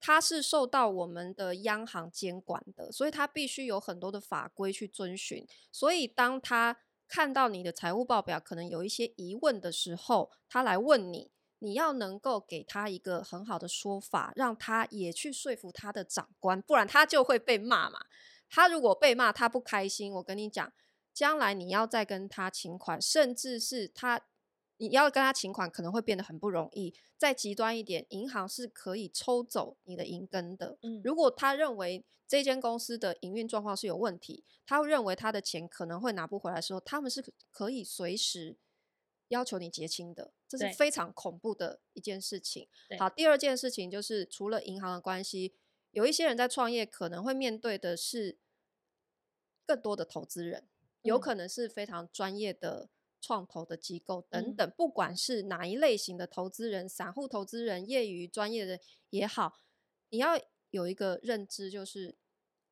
他是受到我们的央行监管的，所以他必须有很多的法规去遵循。所以当他看到你的财务报表可能有一些疑问的时候，他来问你，你要能够给他一个很好的说法，让他也去说服他的长官，不然他就会被骂嘛。他如果被骂，他不开心，我跟你讲。将来你要再跟他请款，甚至是他你要跟他请款，可能会变得很不容易。再极端一点，银行是可以抽走你的银根的。嗯，如果他认为这间公司的营运状况是有问题，他会认为他的钱可能会拿不回来的时候，他们是可以随时要求你结清的。这是非常恐怖的一件事情。好，第二件事情就是除了银行的关系，有一些人在创业可能会面对的是更多的投资人。有可能是非常专业的创投的机构等等，不管是哪一类型的投资人，散户投资人、业余专业的也好，你要有一个认知，就是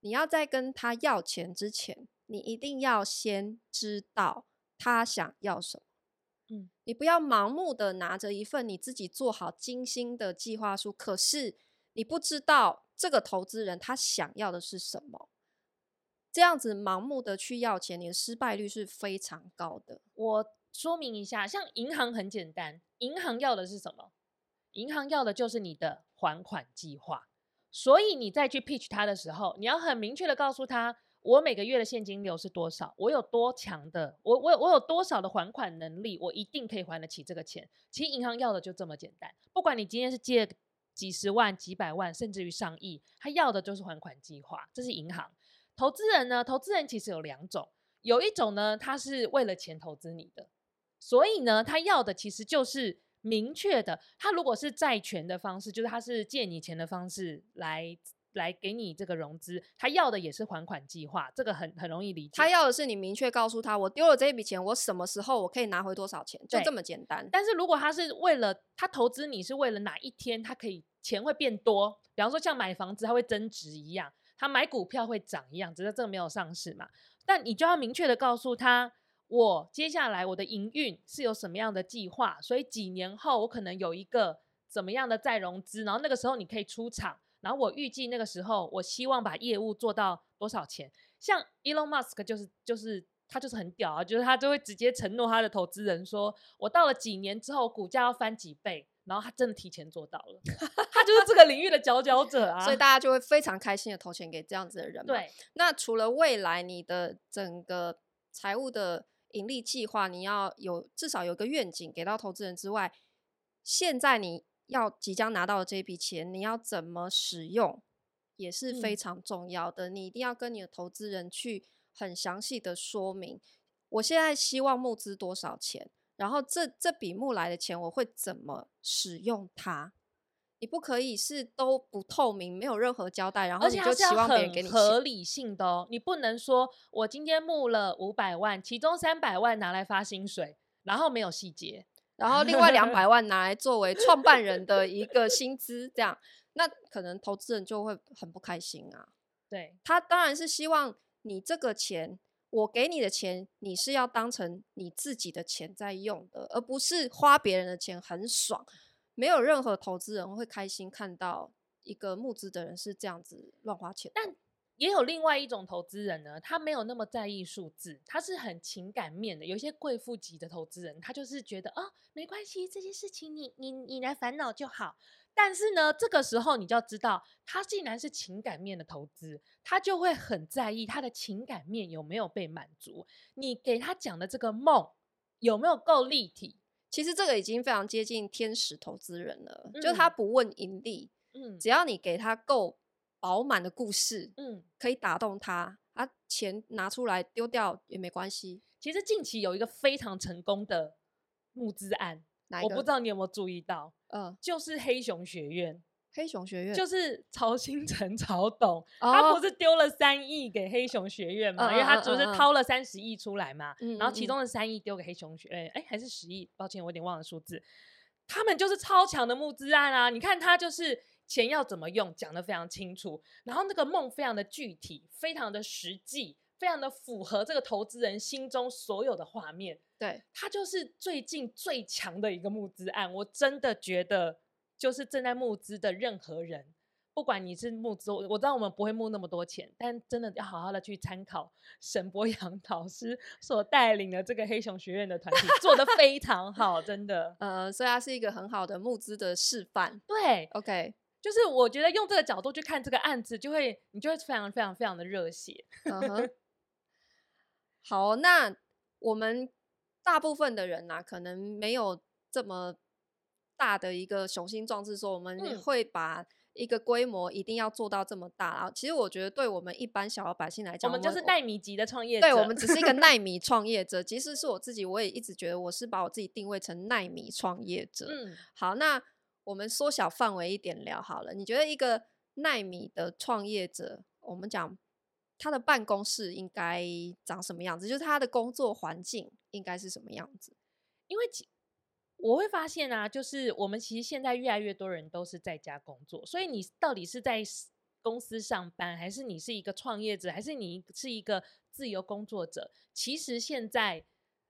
你要在跟他要钱之前，你一定要先知道他想要什么。嗯，你不要盲目的拿着一份你自己做好精心的计划书，可是你不知道这个投资人他想要的是什么。这样子盲目的去要钱，你的失败率是非常高的。我说明一下，像银行很简单，银行要的是什么？银行要的就是你的还款计划。所以你再去 pitch 他的时候，你要很明确的告诉他，我每个月的现金流是多少，我有多强的，我我我有多少的还款能力，我一定可以还得起这个钱。其实银行要的就这么简单，不管你今天是借几十万、几百万，甚至于上亿，他要的就是还款计划。这是银行。投资人呢？投资人其实有两种，有一种呢，他是为了钱投资你的，所以呢，他要的其实就是明确的。他如果是债权的方式，就是他是借你钱的方式来来给你这个融资，他要的也是还款计划，这个很很容易理解。他要的是你明确告诉他，我丢了这一笔钱，我什么时候我可以拿回多少钱，就这么简单。但是如果他是为了他投资你是为了哪一天他可以钱会变多，比方说像买房子它会增值一样。他买股票会涨一样，只是这个没有上市嘛。但你就要明确的告诉他，我接下来我的营运是有什么样的计划，所以几年后我可能有一个怎么样的再融资，然后那个时候你可以出场，然后我预计那个时候我希望把业务做到多少钱。像 Elon Musk 就是就是他就是很屌啊，就是他就会直接承诺他的投资人说，我到了几年之后股价要翻几倍。然后他真的提前做到了，他就是这个领域的佼佼者啊，所以大家就会非常开心的投钱给这样子的人。对，那除了未来你的整个财务的盈利计划，你要有至少有个愿景给到投资人之外，现在你要即将拿到的这笔钱，你要怎么使用？也是非常重要的。嗯、你一定要跟你的投资人去很详细的说明，我现在希望募资多少钱，然后这这笔募来的钱我会怎么使用它。你不可以是都不透明，没有任何交代，然后你就期望别人给你合理性的哦。你不能说我今天募了五百万，其中三百万拿来发薪水，然后没有细节，然后另外两百万拿来作为创办人的一个薪资，这样那可能投资人就会很不开心啊。对，他当然是希望你这个钱，我给你的钱，你是要当成你自己的钱在用的，而不是花别人的钱很爽。没有任何投资人会开心看到一个募资的人是这样子乱花钱，但也有另外一种投资人呢，他没有那么在意数字，他是很情感面的。有一些贵妇级的投资人，他就是觉得哦，没关系，这些事情你你你来烦恼就好。但是呢，这个时候你就要知道，他既然是情感面的投资，他就会很在意他的情感面有没有被满足。你给他讲的这个梦有没有够立体？其实这个已经非常接近天使投资人了，嗯、就他不问盈利，嗯，只要你给他够饱满的故事，嗯，可以打动他，他，钱拿出来丢掉也没关系。其实近期有一个非常成功的募资案，我不知道你有没有注意到，嗯，就是黑熊学院。黑熊学院就是曹新成 曹董，哦、他不是丢了三亿给黑熊学院嘛？嗯、因为他只是掏了三十亿出来嘛，嗯、然后其中的三亿丢给黑熊学院，哎、欸，还是十亿？抱歉，我有点忘了数字。他们就是超强的募资案啊！你看他就是钱要怎么用，讲得非常清楚，然后那个梦非常的具体，非常的实际，非常的符合这个投资人心中所有的画面。对，他就是最近最强的一个募资案，我真的觉得。就是正在募资的任何人，不管你是募资，我知道我们不会募那么多钱，但真的要好好的去参考沈博洋老师所带领的这个黑熊学院的团体，做的非常好，真的。呃，所以它是一个很好的募资的示范。对，OK，就是我觉得用这个角度去看这个案子，就会你就会非常非常非常的热血。Uh huh. 好，那我们大部分的人呢、啊，可能没有这么。大的一个雄心壮志，说我们会把一个规模一定要做到这么大。然后，其实我觉得，对我们一般小老百姓来讲，我们就是耐米级的创业者。对，我们只是一个 耐米创业者。即使是我自己，我也一直觉得我是把我自己定位成耐米创业者。嗯，好，那我们缩小范围一点聊好了。你觉得一个耐米的创业者，我们讲他的办公室应该长什么样子？就是他的工作环境应该是什么样子？因为。我会发现啊，就是我们其实现在越来越多人都是在家工作，所以你到底是在公司上班，还是你是一个创业者，还是你是一个自由工作者？其实现在，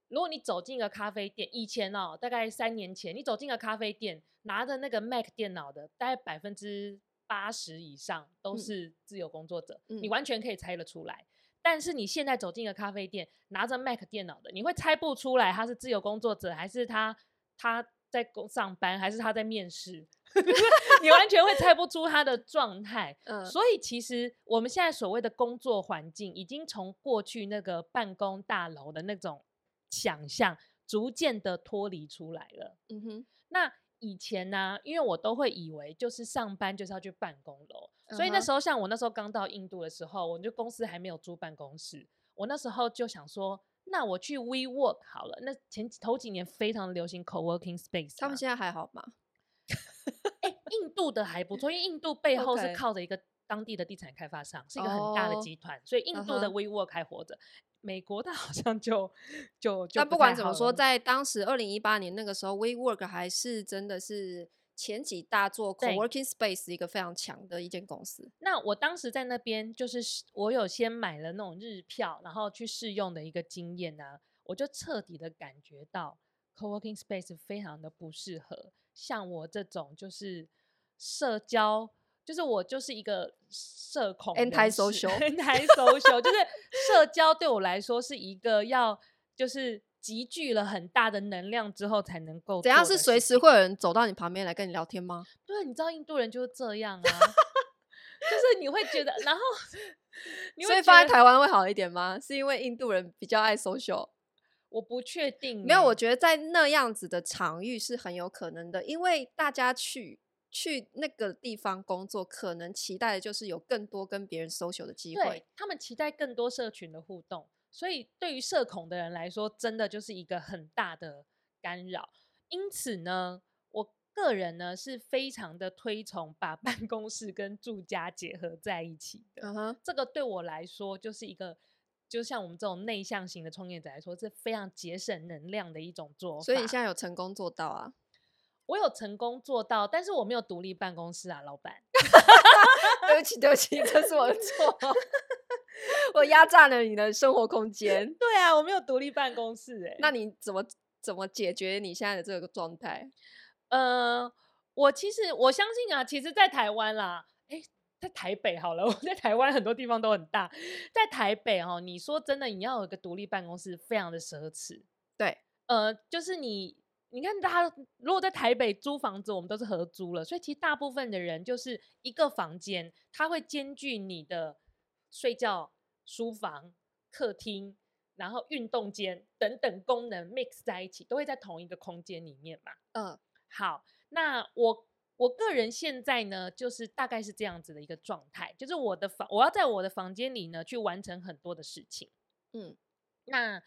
如果你走进一个咖啡店，以前哦，大概三年前，你走进个咖啡店，拿着那个 Mac 电脑的，大概百分之八十以上都是自由工作者，嗯、你完全可以猜得出来。但是你现在走进一个咖啡店，拿着 Mac 电脑的，你会猜不出来他是自由工作者，还是他？他在工上班还是他在面试？你完全会猜不出他的状态。嗯，所以其实我们现在所谓的工作环境，已经从过去那个办公大楼的那种想象，逐渐的脱离出来了。嗯哼，那以前呢、啊，因为我都会以为就是上班就是要去办公楼，所以那时候像我那时候刚到印度的时候，我就公司还没有租办公室，我那时候就想说。那我去 WeWork 好了。那前头几年非常流行 Co-working Space，他们现在还好吗？哎、欸，印度的还不错，因为印度背后是靠着一个当地的地产开发商.是一个很大的集团，oh. 所以印度的 WeWork 还活着。Uh huh. 美国的 好像就就就。那不管怎么说，在当时二零一八年那个时候，WeWork 还是真的是。前几大做 co-working space 一个非常强的一间公司。那我当时在那边，就是我有先买了那种日票，然后去试用的一个经验呢、啊，我就彻底的感觉到 co-working space 非常的不适合像我这种就是社交，就是我就是一个社恐，anti-social，anti-social，就是社交对我来说是一个要就是。集聚了很大的能量之后才能够。怎样是随时会有人走到你旁边来跟你聊天吗？对，你知道印度人就是这样啊，就是你会觉得，然后 你会所以放在台湾会好一点吗？是因为印度人比较爱 social？我不确定。没有，我觉得在那样子的场域是很有可能的，因为大家去去那个地方工作，可能期待的就是有更多跟别人 social 的机会。对，他们期待更多社群的互动，所以对于社恐的人来说，真的就是一个很大的干扰。因此呢，我个人呢是非常的推崇把 办公室跟住家结合在一起的。嗯哼，这个对我来说就是一个，就像我们这种内向型的创业者来说，是非常节省能量的一种做法。所以你现在有成功做到啊？我有成功做到，但是我没有独立办公室啊，老板。对不起，对不起，这是我的错，我压榨了你的生活空间。对啊，我没有独立办公室哎、欸。那你怎么怎么解决你现在的这个状态？呃，我其实我相信啊，其实，在台湾啦，哎，在台北好了，我在台湾很多地方都很大，在台北哦，你说真的，你要有一个独立办公室，非常的奢侈。对，呃，就是你。你看，大家如果在台北租房子，我们都是合租了，所以其实大部分的人就是一个房间，它会兼具你的睡觉、书房、客厅，然后运动间等等功能 mix 在一起，都会在同一个空间里面嘛。嗯，好，那我我个人现在呢，就是大概是这样子的一个状态，就是我的房，我要在我的房间里呢去完成很多的事情。嗯，那。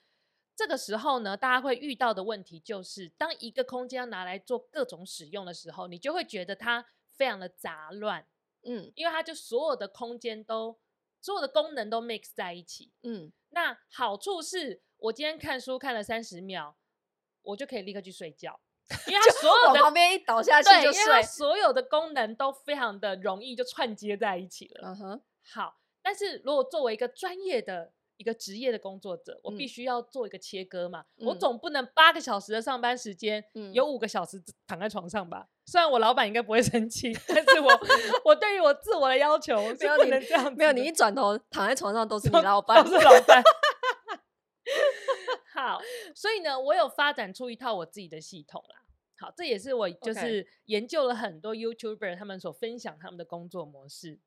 这个时候呢，大家会遇到的问题就是，当一个空间要拿来做各种使用的时候，你就会觉得它非常的杂乱，嗯，因为它就所有的空间都，所有的功能都 mix 在一起，嗯。那好处是我今天看书看了三十秒，我就可以立刻去睡觉，因为它所有的旁边一倒下去就睡，因为它所有的功能都非常的容易就串接在一起了。嗯哼，好，但是如果作为一个专业的。一个职业的工作者，我必须要做一个切割嘛。嗯、我总不能八个小时的上班时间，嗯、有五个小时躺在床上吧？虽然我老板应该不会生气，但是我 我对于我自我的要求是不能这样。没有，你一转头躺在床上都是你老板，都是老板。好，所以呢，我有发展出一套我自己的系统啦。好，这也是我就是研究了很多 YouTuber 他们所分享他们的工作模式。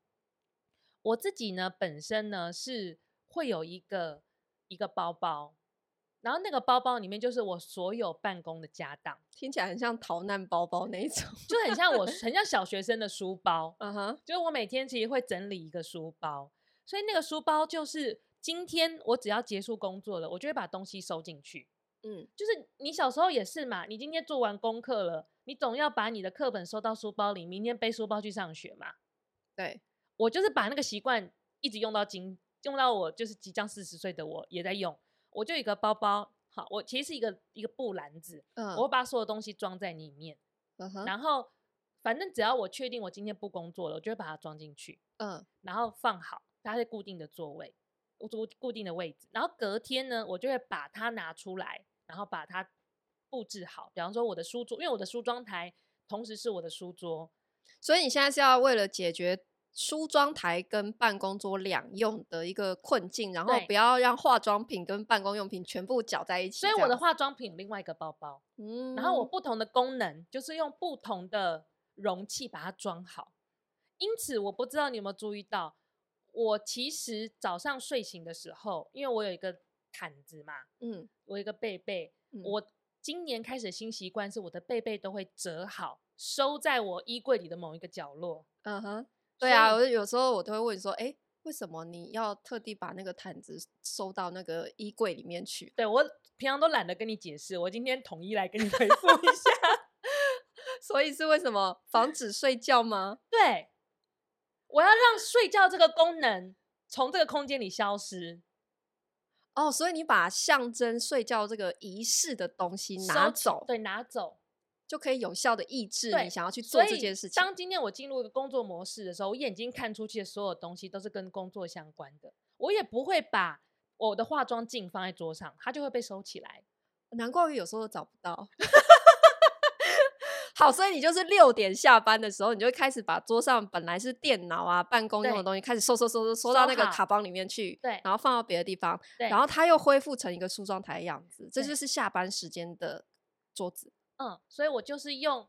我自己呢，本身呢是。会有一个一个包包，然后那个包包里面就是我所有办公的家当，听起来很像逃难包包那一种，就很像我 很像小学生的书包。嗯哼，就是我每天其实会整理一个书包，所以那个书包就是今天我只要结束工作了，我就会把东西收进去。嗯，就是你小时候也是嘛，你今天做完功课了，你总要把你的课本收到书包里，明天背书包去上学嘛。对，我就是把那个习惯一直用到今。用到我就是即将四十岁的我也在用，我就一个包包，好，我其实是一个一个布篮子，嗯，我会把所有东西装在里面，嗯哼，然后反正只要我确定我今天不工作了，我就会把它装进去，嗯，然后放好，它在固定的座位，我固固定的位置，然后隔天呢，我就会把它拿出来，然后把它布置好，比方说我的书桌，因为我的梳妆台同时是我的书桌，所以你现在是要为了解决。梳妆台跟办公桌两用的一个困境，然后不要让化妆品跟办公用品全部搅在一起。所以我的化妆品有另外一个包包，嗯，然后我不同的功能就是用不同的容器把它装好。因此，我不知道你有没有注意到，我其实早上睡醒的时候，因为我有一个毯子嘛，嗯，我有一个被被，嗯，我今年开始的新习惯是我的被被都会折好，收在我衣柜里的某一个角落。嗯哼。对啊，我有时候我都会问说，哎，为什么你要特地把那个毯子收到那个衣柜里面去？对，我平常都懒得跟你解释，我今天统一来跟你回复一下。所以是为什么？防止睡觉吗？对，我要让睡觉这个功能从这个空间里消失。哦，所以你把象征睡觉这个仪式的东西拿走，对，拿走。就可以有效的抑制你想要去做这件事情。当今天我进入一个工作模式的时候，我眼睛看出去的所有东西都是跟工作相关的。我也不会把我的化妆镜放在桌上，它就会被收起来。难怪我有时候都找不到。好，所以你就是六点下班的时候，你就会开始把桌上本来是电脑啊、办公用的东西开始收收收收收到那个卡包里面去，对，然后放到别的地方，对，然后它又恢复成一个梳妆台的样子。这就是下班时间的桌子。嗯，所以我就是用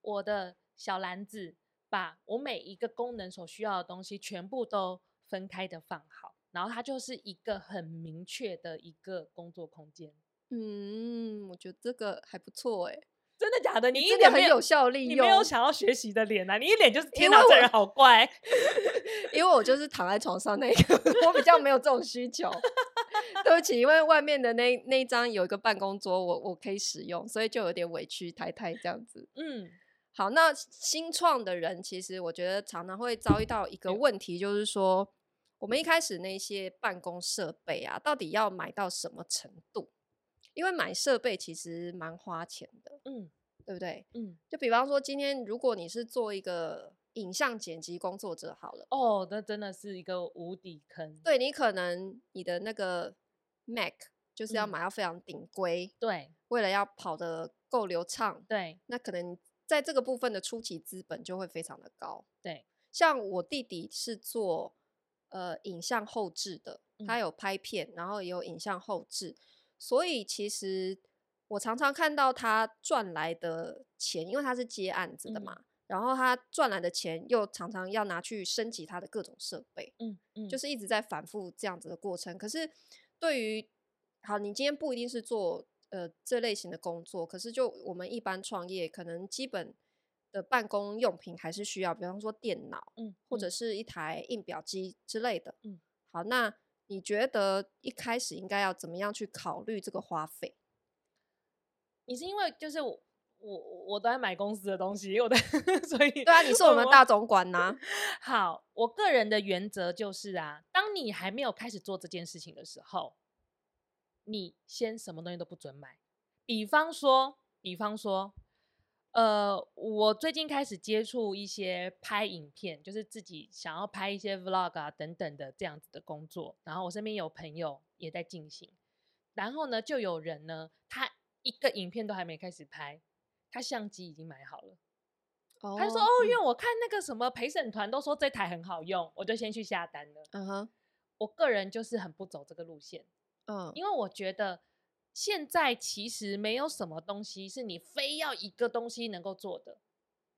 我的小篮子，把我每一个功能所需要的东西全部都分开的放好，然后它就是一个很明确的一个工作空间。嗯，我觉得这个还不错哎，真的假的？你一脸很有效利用，你没有想要学习的脸啊！你一脸就是天哪，这人好怪。因为我就是躺在床上那个，我比较没有这种需求。对不起，因为外面的那那一张有一个办公桌，我我可以使用，所以就有点委屈，太太这样子。嗯，好，那新创的人其实我觉得常常会遭遇到一个问题，就是说我们一开始那些办公设备啊，到底要买到什么程度？因为买设备其实蛮花钱的，嗯，对不对？嗯，就比方说今天如果你是做一个影像剪辑工作者好了，哦，那真的是一个无底坑。对，你可能你的那个 Mac 就是要买到非常顶规，嗯，对，为了要跑得够流畅，对，那可能在这个部分的初期资本就会非常的高，对。像我弟弟是做呃影像后置的，他有拍片，然后也有影像后置。所以其实我常常看到他赚来的钱，因为他是接案子的嘛，嗯、然后他赚来的钱又常常要拿去升级他的各种设备，嗯嗯，就是一直在反复这样子的过程。可是对于好，你今天不一定是做呃这类型的工作，可是就我们一般创业，可能基本的办公用品还是需要，比方说电脑，嗯，或者是一台印表机之类的，嗯，好，那。你觉得一开始应该要怎么样去考虑这个花费？你是因为就是我我我都在买公司的东西，我的 所以对啊，你是我们大总管呐、啊。好，我个人的原则就是啊，当你还没有开始做这件事情的时候，你先什么东西都不准买。比方说，比方说。呃，我最近开始接触一些拍影片，就是自己想要拍一些 vlog 啊等等的这样子的工作。然后我身边有朋友也在进行，然后呢，就有人呢，他一个影片都还没开始拍，他相机已经买好了。Oh, 他就说：“哦，因为我看那个什么陪审团都说这台很好用，我就先去下单了。”嗯哼，我个人就是很不走这个路线，嗯，因为我觉得。现在其实没有什么东西是你非要一个东西能够做的。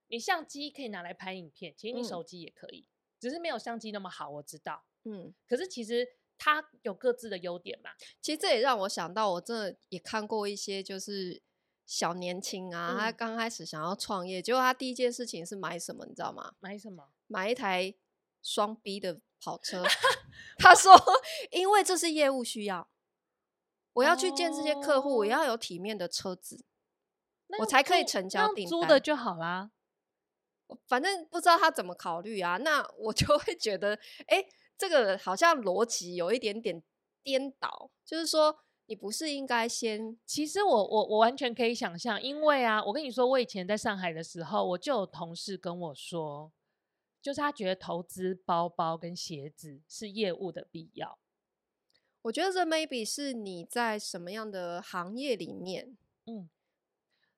你相机可以拿来拍影片，其实你手机也可以，嗯，只是没有相机那么好。我知道，嗯，可是其实它有各自的优点嘛。其实这也让我想到，我真的也看过一些就是小年轻啊，嗯，他刚开始想要创业，结果他第一件事情是买什么，你知道吗？买什么？买一台双 B 的跑车。他说，因为这是业务需要。我要去见这些客户，我要有体面的车子，我才可以成交订单。租的就好啦，反正不知道他怎么考虑啊。那我就会觉得，哎、欸，这个好像逻辑有一点点颠倒。就是说，你不是应该先……其实我我我完全可以想象，因为啊，我跟你说，我以前在上海的时候，我就有同事跟我说，就是他觉得投资包包跟鞋子是业务的必要。我觉得这 maybe 是你在什么样的行业里面？嗯，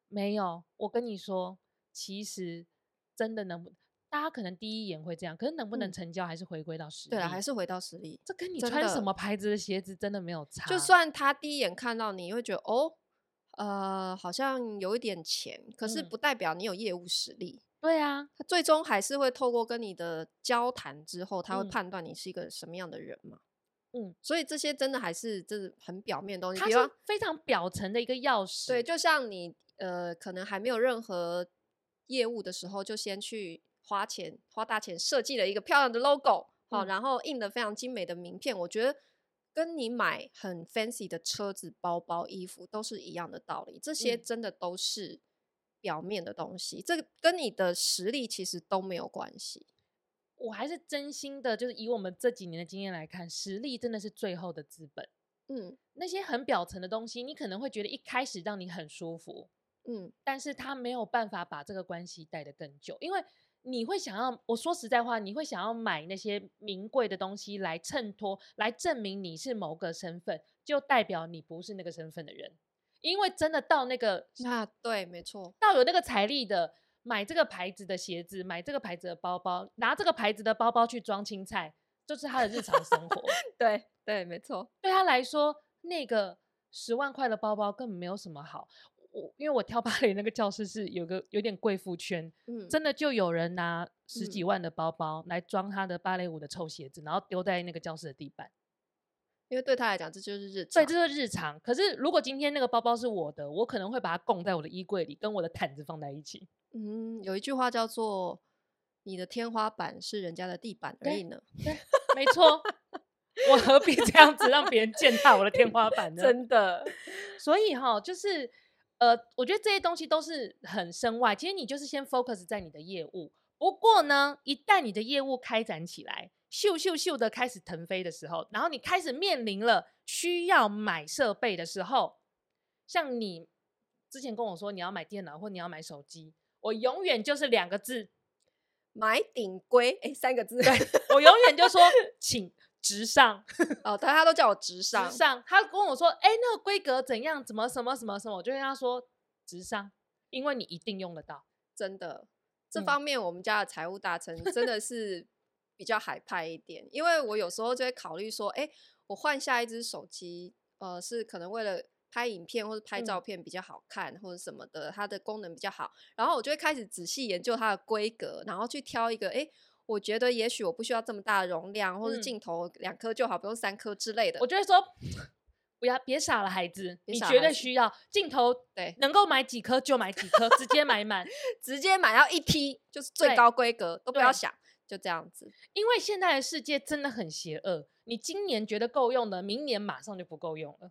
没有。我跟你说，其实真的能不，大家可能第一眼会这样，可是能不能成交，还是回归到实力。对啊，还是回到实力。这跟你穿什么牌子的鞋子真的没有差。就算他第一眼看到你会觉得哦，呃，好像有一点钱，可是不代表你有业务实力。嗯、对啊，他最终还是会透过跟你的交谈之后，他会判断你是一个什么样的人嘛。嗯，所以这些真的还是就是很表面的东西，它是非常表层的一个钥匙。对，就像你呃，可能还没有任何业务的时候，就先去花钱花大钱设计了一个漂亮的 logo，好、嗯，然后印了非常精美的名片。我觉得跟你买很 fancy 的车子、包包、衣服都是一样的道理。这些真的都是表面的东西，嗯、这个跟你的实力其实都没有关系。我还是真心的，就是以我们这几年的经验来看，实力真的是最后的资本。嗯，那些很表层的东西，你可能会觉得一开始让你很舒服，嗯，但是他没有办法把这个关系带得更久，因为你会想要，我说实在话，你会想要买那些名贵的东西来衬托，来证明你是某个身份，就代表你不是那个身份的人，因为真的到那个，那对，没错，到有那个财力的。买这个牌子的鞋子，买这个牌子的包包，拿这个牌子的包包去装青菜，就是他的日常生活。对对，没错。对他来说，那个十万块的包包根本没有什么好。我因为我跳 芭蕾那个教室是有个有点贵妇圈，嗯，真的就有人拿十几万的包包来装他的芭蕾舞的臭鞋子，然后丢在那个教室的地板。因为对他来讲这就是日常，对，这就是日常。可是如果今天那个包包是我的，我可能会把它供在我的衣柜里，跟我的毯子放在一起。嗯，有一句话叫做“你的天花板是人家的地板而已呢”，没错。我何必这样子让别人践踏我的天花板呢？真的。所以哈，就是呃，我觉得这些东西都是很身外。其实你就是先 focus 在你的业务。不过呢，一旦你的业务开展起来，咻咻咻的开始腾飞的时候，然后你开始面临了需要买设备的时候，像你之前跟我说你要买电脑或你要买手机，我永远就是两个字：买顶规。哎，三个字，对，我永远就说请直上。哦，大家都叫我直上。直上，他跟我说，哎，那个规格怎样？怎么什么什么什么？我就跟他说直上，因为你一定用得到，真的。这方面，我们家的财务大臣真的是比较海派一点，因为我有时候就会考虑说，哎，我换下一只手机，呃，是可能为了拍影片或者拍照片比较好看，或者什么的，它的功能比较好，然后我就会开始仔细研究它的规格，然后去挑一个，哎，我觉得也许我不需要这么大的容量，或者镜头两颗就好，不用三颗之类的，我就会说。不要别傻了，孩子，你绝对需要镜头。对，能够买几颗就买几颗，直接买满，直接买到一 T 就是最高规格，都不要想，就这样子。因为现在的世界真的很邪恶，你今年觉得够用的，明年马上就不够用了，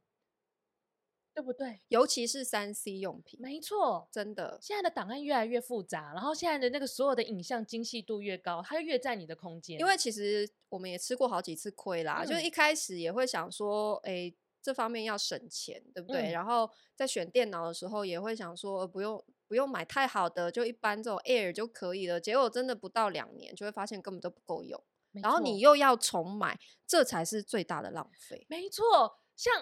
对不对？尤其是三 C 用品，没错，真的。现在的档案越来越复杂，然后现在的那个所有的影像精细度越高，它就越占你的空间。因为其实我们也吃过好几次亏啦，嗯、就是一开始也会想说，哎、欸。这方面要省钱，对不对？嗯、然后在选电脑的时候，也会想说，不用不用买太好的，就一般这种 Air 就可以了。结果真的不到两年，就会发现根本都不够用。然后你又要重买，这才是最大的浪费。没错，像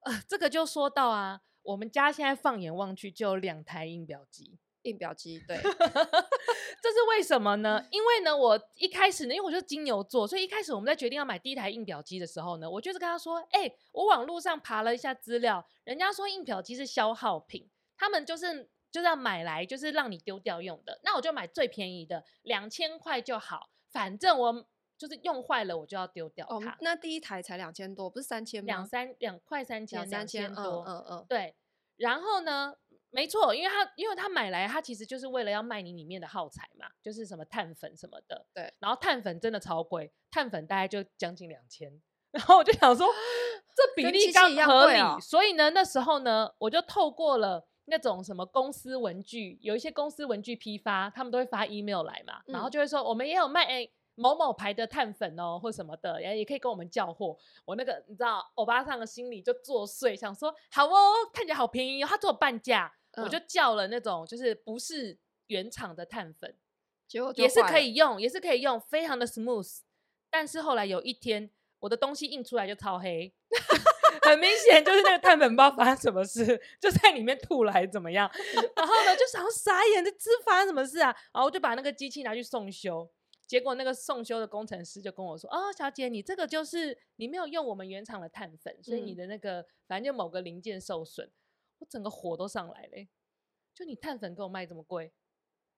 呃，这个就说到啊，我们家现在放眼望去就有两台印表机。印表机，对，这是为什么呢？因为呢，我一开始呢，因为我就是金牛座，所以一开始我们在决定要买第一台印表机的时候呢，我就是跟他说：“哎、欸，我网络上爬了一下资料，人家说印表机是消耗品，他们就是就是要买来就是让你丢掉用的，那我就买最便宜的，两千块就好，反正我就是用坏了我就要丢掉它。哦”那第一台才两千多，不是三千吗？两三两块三千，两三千多，嗯嗯，嗯，对。然后呢？没错，因为他因为他买来，他其实就是为了要卖你里面的耗材嘛，就是什么碳粉什么的。对，然后碳粉真的超贵，碳粉大概就将近两千。然后我就想说，这比例刚合理，哦。所以呢，那时候呢，我就透过了那种什么公司文具，有一些公司文具批发，他们都会发 email 来嘛，嗯、然后就会说我们也有卖诶某某牌的碳粉哦，或什么的，也也可以跟我们叫货。我那个你知道，欧巴桑的心里就作祟，想说好哦，看起来好便宜哦，他做半价。我就叫了那种，就是不是原厂的碳粉，结果也是可以用，也是可以用，非常的 smooth。但是后来有一天，我的东西印出来就超黑，很明显就是那个碳粉包发生什么事，就在里面吐了还是怎么样。然后呢，就想傻眼，这这发生什么事啊？然后我就把那个机器拿去送修，结果那个送修的工程师就跟我说：“哦，小姐，你这个就是你没有用我们原厂的碳粉，所以你的那个、嗯、反正就某个零件受损。”我整个火都上来了，就你碳粉给我卖这么贵，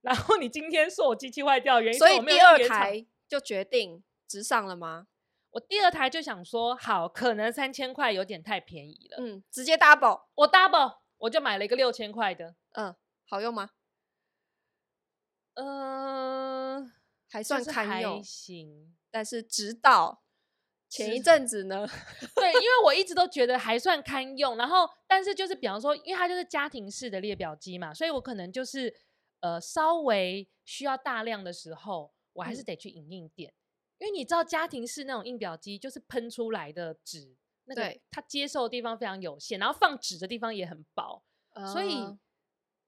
然后你今天说我机器坏掉，原因所以第二台就决定直上了吗？我第二台就想说，好，可能三千块有点太便宜了，嗯，直接 double，我 double，我就买了一个六千块的，嗯，好用吗？嗯、呃，还算堪用，还行，但是直到。前一阵子呢，对，因为我一直都觉得还算堪用，然后但是就是比方说，因为它就是家庭式的列表机嘛，所以我可能就是呃稍微需要大量的时候，我还是得去影印店，嗯、因为你知道家庭式那种印表机就是喷出来的纸，那个它接受的地方非常有限，然后放纸的地方也很薄，呃、所以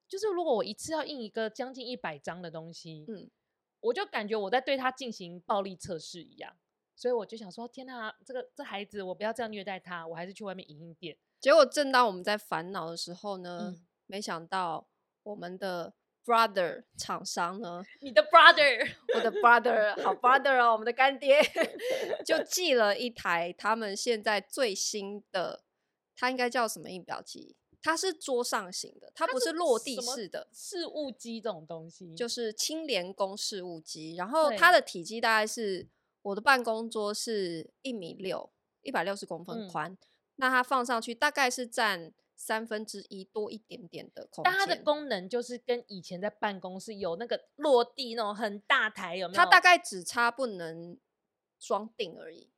就是如果我一次要印一个将近一百张的东西，嗯，我就感觉我在对他进行暴力测试一样。所以我就想说，天哪，这个这孩子，我不要这样虐待他，我还是去外面影印店。结果正当我们在烦恼的时候呢，嗯、没想到我们的 brother 厂商呢，你的 brother，我的 brother，好 brother 哦，我们的干爹，就寄了一台他们现在最新的，它应该叫什么印表机？它是桌上型的，它不是落地式的事务机这种东西，就是轻连工事务机。然后它的体积大概是。我的办公桌是一米六，一百六十公分宽，嗯、那它放上去大概是占三分之一多一点点的空间。但它的功能就是跟以前在办公室有那个落地那种很大台，有没有？它大概只差不能装订而已，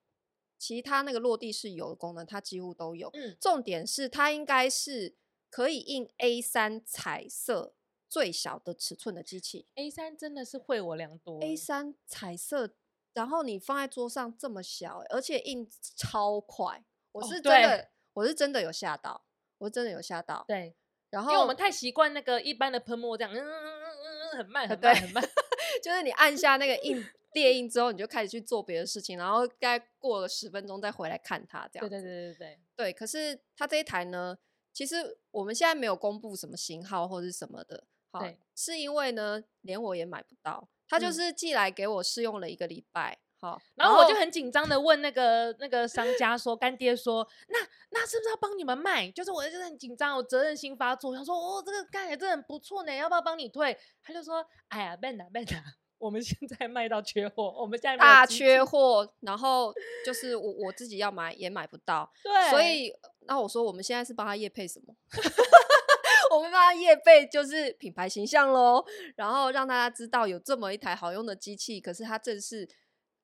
其他那个落地式有的功能它几乎都有。嗯，重点是它应该是可以印 A 三彩色最小的尺寸的机器。A 三真的是惠我良多。A 三彩色，然后你放在桌上这么小，而且印超快，我是真的，哦、我是真的有吓到。我真的有吓到，对，然后因为我们太习惯那个一般的喷墨这样，嗯嗯嗯嗯，很慢很慢很慢，就是你按下那个印列印之后，你就开始去做别的事情，然后该过了十分钟再回来看它，这样。对对对对对对。可是它这一台呢，其实我们现在没有公布什么型号或者什么的，好，是因为呢，连我也买不到，他就是寄来给我试用了一个礼拜。嗯好，然后我就很紧张的问那个那个商家说，干爹说，那那是不是要帮你们卖？就是我就是很紧张，我责任心发作，他说哦，这个看起来真的很不错呢，要不要帮你退？他就说，哎呀，Ben 啊 Ben 啊，我们现在卖到缺货，我们现在大缺货，然后就是我我自己要买也买不到，对，所以那我说我们现在是帮他业配什么？我们帮他业配就是品牌形象喽，然后让大家知道有这么一台好用的机器，可是它正是。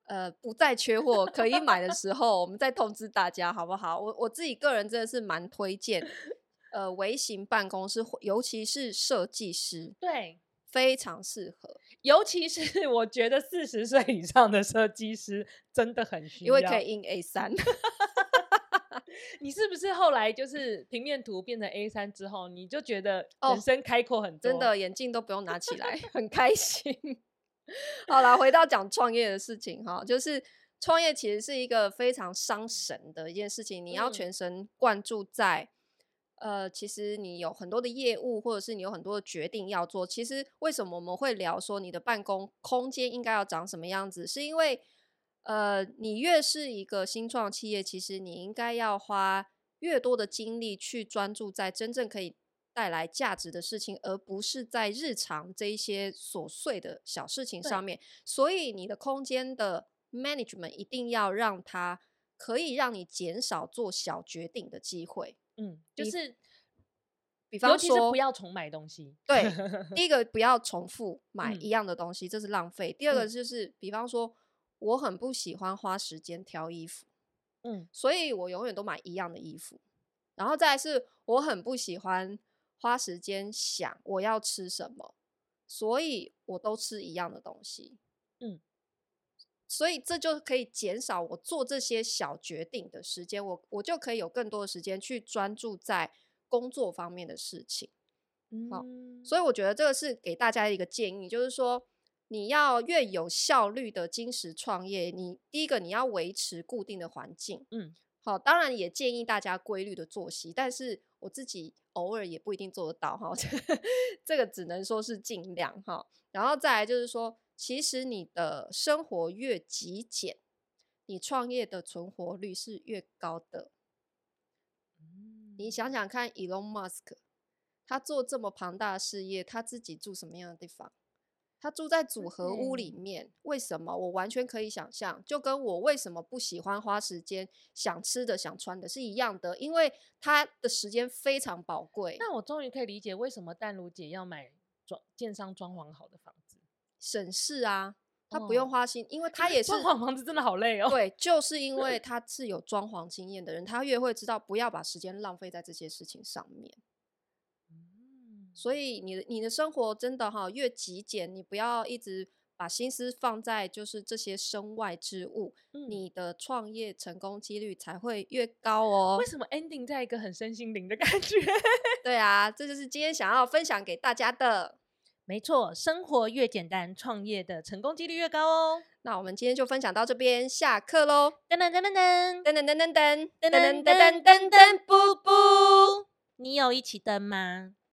呃，不再缺货，可以买的时候，我们再通知大家，好不好？我我自己个人真的是蛮推荐，呃，微型办公室，尤其是设计师，对，非常适合。尤其是 我觉得四十岁以上的设计师真的很需要，因为可以印 A 三。你是不是后来就是平面图变成 A 三之后，你就觉得人生开阔很多？真的，眼镜都不用拿起来，很开心。好啦，回到讲创业的事情哈，就是创业其实是一个非常伤神的一件事情，你要全神贯注在，嗯、呃，其实你有很多的业务，或者是你有很多的决定要做。其实为什么我们会聊说你的办公空间应该要长什么样子，是因为，呃，你越是一个新创企业，其实你应该要花越多的精力去专注在真正可以。带来价值的事情，而不是在日常这一些琐碎的小事情上面。所以你的空间的 management 一定要让它可以让你减少做小决定的机会。嗯，就是比方说不要重买东西。对，第一个不要重复 买一样的东西，嗯、这是浪费。第二个就是，嗯、比方说我很不喜欢花时间挑衣服，嗯，所以我永远都买一样的衣服。然后再来是我很不喜欢。花时间想我要吃什么，所以我都吃一样的东西，嗯，所以这就可以减少我做这些小决定的时间，我我就可以有更多的时间去专注在工作方面的事情，嗯，好，所以我觉得这个是给大家一个建议，就是说你要越有效率的金石创业，你第一个你要维持固定的环境，嗯。好，当然也建议大家规律的作息，但是我自己偶尔也不一定做得到哈，这个只能说是尽量哈。然后再来就是说，其实你的生活越极简，你创业的存活率是越高的。你想想看，Elon Musk，他做这么庞大的事业，他自己住什么样的地方？他住在组合屋里面，嗯、为什么？我完全可以想象，就跟我为什么不喜欢花时间想吃的、想穿的是一样的，因为他的时间非常宝贵。那我终于可以理解为什么淡如姐要买装建商装潢好的房子，省事啊，他不用花心，哦、因为他也是装潢房子真的好累哦。对，就是因为 他是有装潢经验的人，他越会知道不要把时间浪费在这些事情上面。所以你的你的生活真的哈越极简，你不要一直把心思放在就是这些身外之物，嗯、你的创业成功几率才会越高哦。为什么 ending 在一个很身心灵的感觉？对啊，这就是今天想要分享给大家的。没错，生活越简单，创业的成功几率越高哦。那我们今天就分享到这边，下课喽！噔噔噔噔噔噔噔噔噔噔噔噔噔噔噔，布布，你有一起登吗？